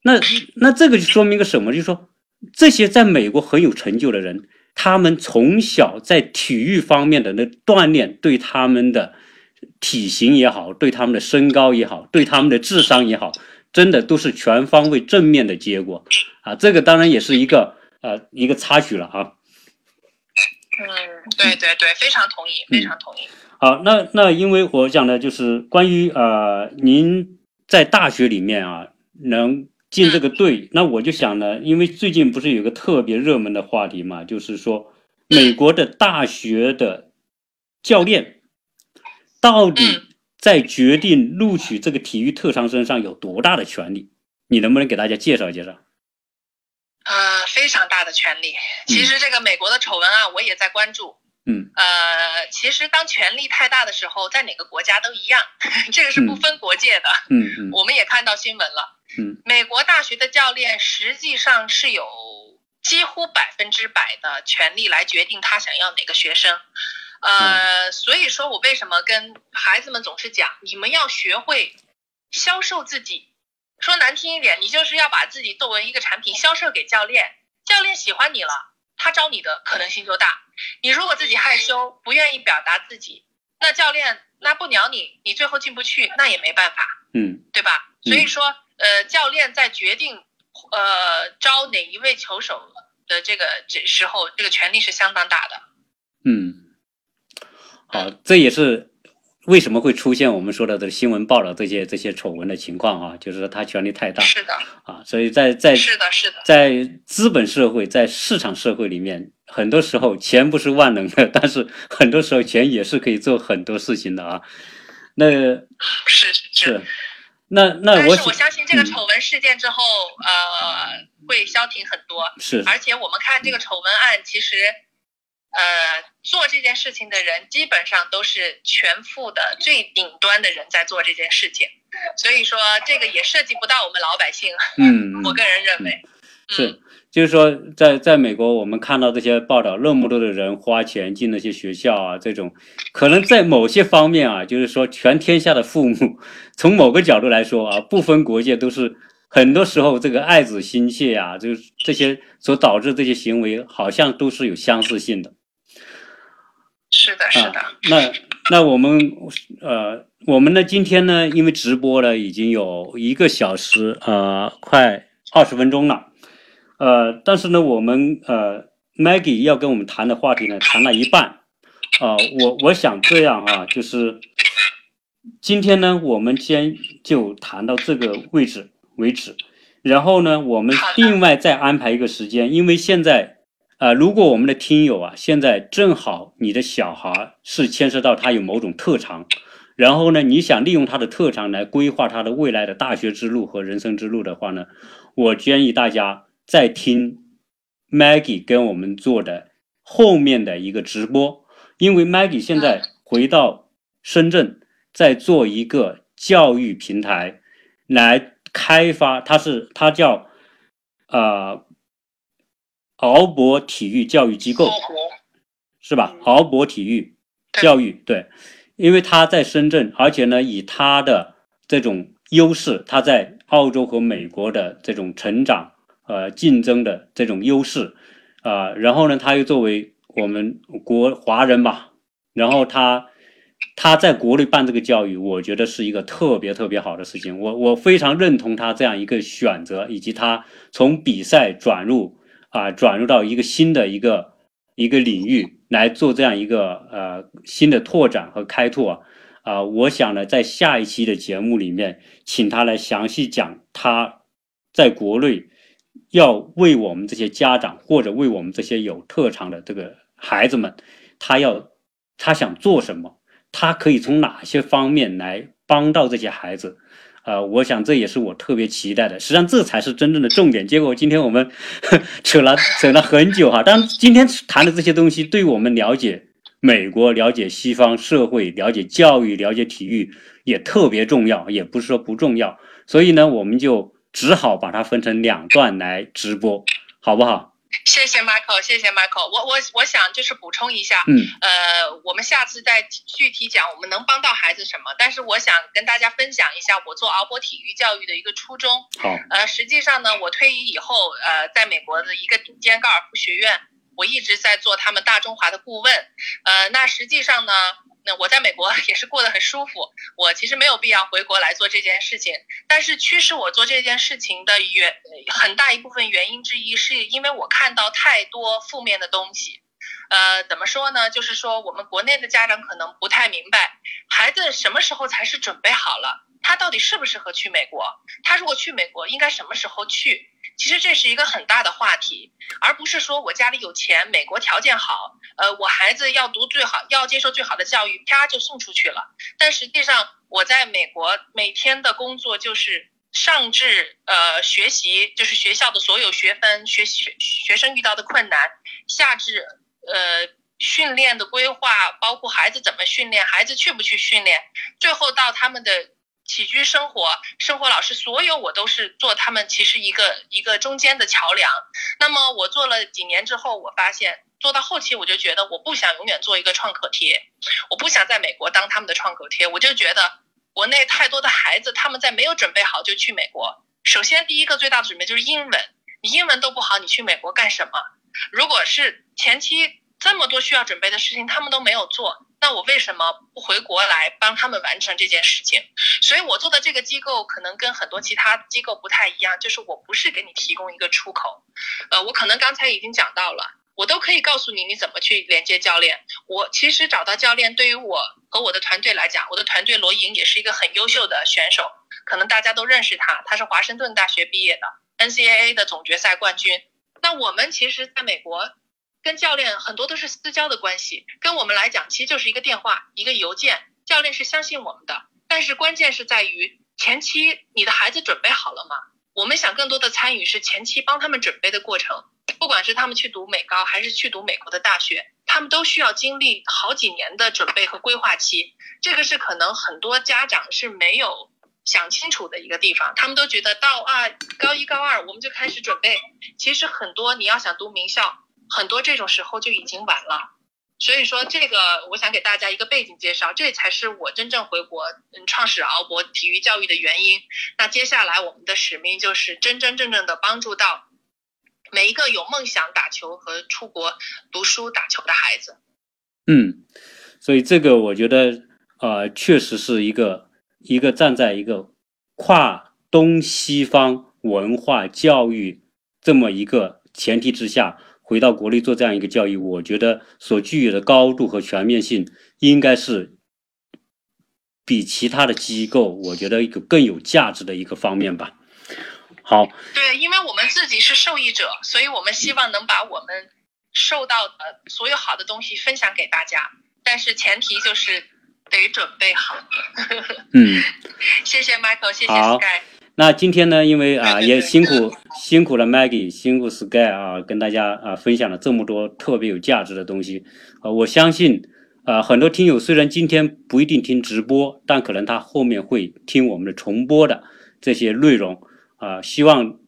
那那这个就说明个什么？就是说这些在美国很有成就的人，他们从小在体育方面的那锻炼，对他们的体型也好，对他们的身高也好，对他们的智商也好。真的都是全方位正面的结果啊！这个当然也是一个呃一个插曲了啊。嗯，对对对，非常同意，非常同意。好，那那因为我讲的就是关于呃您在大学里面啊能进这个队，那我就想呢，因为最近不是有个特别热门的话题嘛，就是说美国的大学的教练到底。在决定录取这个体育特长生上有多大的权利？你能不能给大家介绍介绍？呃，非常大的权利。其实这个美国的丑闻啊，我也在关注。嗯。呃，其实当权力太大的时候，在哪个国家都一样，这个是不分国界的。嗯嗯。我们也看到新闻了。嗯。美国大学的教练实际上是有几乎百分之百的权利来决定他想要哪个学生。呃，所以说我为什么跟孩子们总是讲，你们要学会销售自己。说难听一点，你就是要把自己作为一个产品销售给教练，教练喜欢你了，他招你的可能性就大。你如果自己害羞，不愿意表达自己，那教练那不鸟你，你最后进不去，那也没办法，嗯，对吧？所以说，呃，教练在决定呃招哪一位球手的这个这时候，这个权力是相当大的，嗯。好，这也是为什么会出现我们说的这新闻报道这些这些丑闻的情况啊？就是说他权力太大，是的，啊，所以在在是的，是的，在资本社会，在市场社会里面，很多时候钱不是万能的，但是很多时候钱也是可以做很多事情的啊。那是是，那那我但是我相信这个丑闻事件之后，呃，会消停很多。是，而且我们看这个丑闻案，其实。呃，做这件事情的人基本上都是全副的最顶端的人在做这件事情，所以说这个也涉及不到我们老百姓。嗯，我个人认为是，就是说，在在美国，我们看到这些报道，那么多的人花钱进那些学校啊，这种可能在某些方面啊，就是说，全天下的父母，从某个角度来说啊，不分国界，都是很多时候这个爱子心切啊，就是这些所导致这些行为，好像都是有相似性的。是的，是的。那那我们呃，我们呢今天呢，因为直播了已经有一个小时呃，快二十分钟了，呃，但是呢，我们呃，Maggie 要跟我们谈的话题呢，谈了一半，啊，我我想这样啊，就是今天呢，我们先就谈到这个位置为止，然后呢，我们另外再安排一个时间，因为现在。啊，如果我们的听友啊，现在正好你的小孩是牵涉到他有某种特长，然后呢，你想利用他的特长来规划他的未来的大学之路和人生之路的话呢，我建议大家再听 Maggie 跟我们做的后面的一个直播，因为 Maggie 现在回到深圳，在做一个教育平台来开发，他是他叫啊。敖博体育教育机构是吧？敖博体育教育对，因为他在深圳，而且呢，以他的这种优势，他在澳洲和美国的这种成长呃竞争的这种优势啊，然后呢，他又作为我们国华人吧，然后他他在国内办这个教育，我觉得是一个特别特别好的事情，我我非常认同他这样一个选择，以及他从比赛转入。啊，转入到一个新的一个一个领域来做这样一个呃新的拓展和开拓啊，我想呢，在下一期的节目里面，请他来详细讲他在国内要为我们这些家长或者为我们这些有特长的这个孩子们，他要他想做什么，他可以从哪些方面来帮到这些孩子。呃，我想这也是我特别期待的。实际上，这才是真正的重点。结果今天我们 扯了扯了很久哈。当然，今天谈的这些东西，对我们了解美国、了解西方社会、了解教育、了解体育也特别重要，也不是说不重要。所以呢，我们就只好把它分成两段来直播，好不好？谢谢 Michael，谢谢 Michael。我我我想就是补充一下，嗯，呃，我们下次再具体讲我们能帮到孩子什么。但是我想跟大家分享一下我做敖博体育教育的一个初衷。好，呃，实际上呢，我退役以后，呃，在美国的一个顶尖高尔夫学院，我一直在做他们大中华的顾问。呃，那实际上呢。我在美国也是过得很舒服，我其实没有必要回国来做这件事情。但是驱使我做这件事情的原很大一部分原因之一，是因为我看到太多负面的东西。呃，怎么说呢？就是说我们国内的家长可能不太明白，孩子什么时候才是准备好了，他到底适不适合去美国？他如果去美国，应该什么时候去？其实这是一个很大的话题，而不是说我家里有钱，美国条件好，呃，我孩子要读最好，要接受最好的教育，啪就送出去了。但实际上，我在美国每天的工作就是上至呃学习，就是学校的所有学分，学学学生遇到的困难，下至呃训练的规划，包括孩子怎么训练，孩子去不去训练，最后到他们的。起居生活，生活老师，所有我都是做他们其实一个一个中间的桥梁。那么我做了几年之后，我发现做到后期，我就觉得我不想永远做一个创可贴，我不想在美国当他们的创可贴。我就觉得国内太多的孩子，他们在没有准备好就去美国。首先第一个最大的准备就是英文，你英文都不好，你去美国干什么？如果是前期这么多需要准备的事情，他们都没有做。那我为什么不回国来帮他们完成这件事情？所以我做的这个机构可能跟很多其他机构不太一样，就是我不是给你提供一个出口，呃，我可能刚才已经讲到了，我都可以告诉你你怎么去连接教练。我其实找到教练，对于我和我的团队来讲，我的团队罗莹也是一个很优秀的选手，可能大家都认识他，他是华盛顿大学毕业的，NCAA 的总决赛冠军。那我们其实在美国跟教练很多都是私交的关系，跟我们来讲其实就是一个电话、一个邮件，教练是相信我们的。但是关键是在于前期你的孩子准备好了吗？我们想更多的参与是前期帮他们准备的过程。不管是他们去读美高，还是去读美国的大学，他们都需要经历好几年的准备和规划期。这个是可能很多家长是没有想清楚的一个地方。他们都觉得到啊高一高二我们就开始准备，其实很多你要想读名校，很多这种时候就已经晚了。所以说这个我想给大家一个背景介绍，这才是我真正回国嗯创始敖博体育教育的原因。那接下来我们的使命就是真真正正的帮助到。每一个有梦想打球和出国读书打球的孩子，嗯，所以这个我觉得，呃，确实是一个一个站在一个跨东西方文化教育这么一个前提之下，回到国内做这样一个教育，我觉得所具有的高度和全面性，应该是比其他的机构，我觉得一个更有价值的一个方面吧。好，对，因为我们自己是受益者，所以我们希望能把我们受到的所有好的东西分享给大家，但是前提就是得准备好。嗯，谢谢 Michael，谢谢 Sky。那今天呢，因为啊也辛苦辛苦了 Maggie，辛苦 Sky 啊，跟大家啊分享了这么多特别有价值的东西。呃，我相信啊很多听友虽然今天不一定听直播，但可能他后面会听我们的重播的这些内容。啊，希望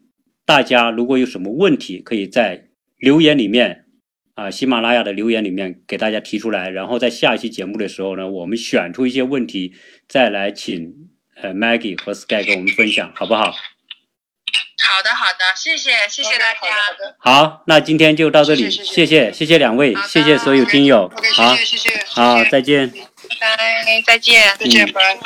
大家如果有什么问题，可以在留言里面，啊，喜马拉雅的留言里面给大家提出来，然后在下一期节目的时候呢，我们选出一些问题，再来请呃 Maggie 和 Sky 跟我们分享，好不好？好的，好的，谢谢，谢谢大家。好，那今天就到这里，谢谢，谢谢两位，谢谢所有听友，好，谢谢，谢谢，好，再见，拜拜，再见，再见，拜拜。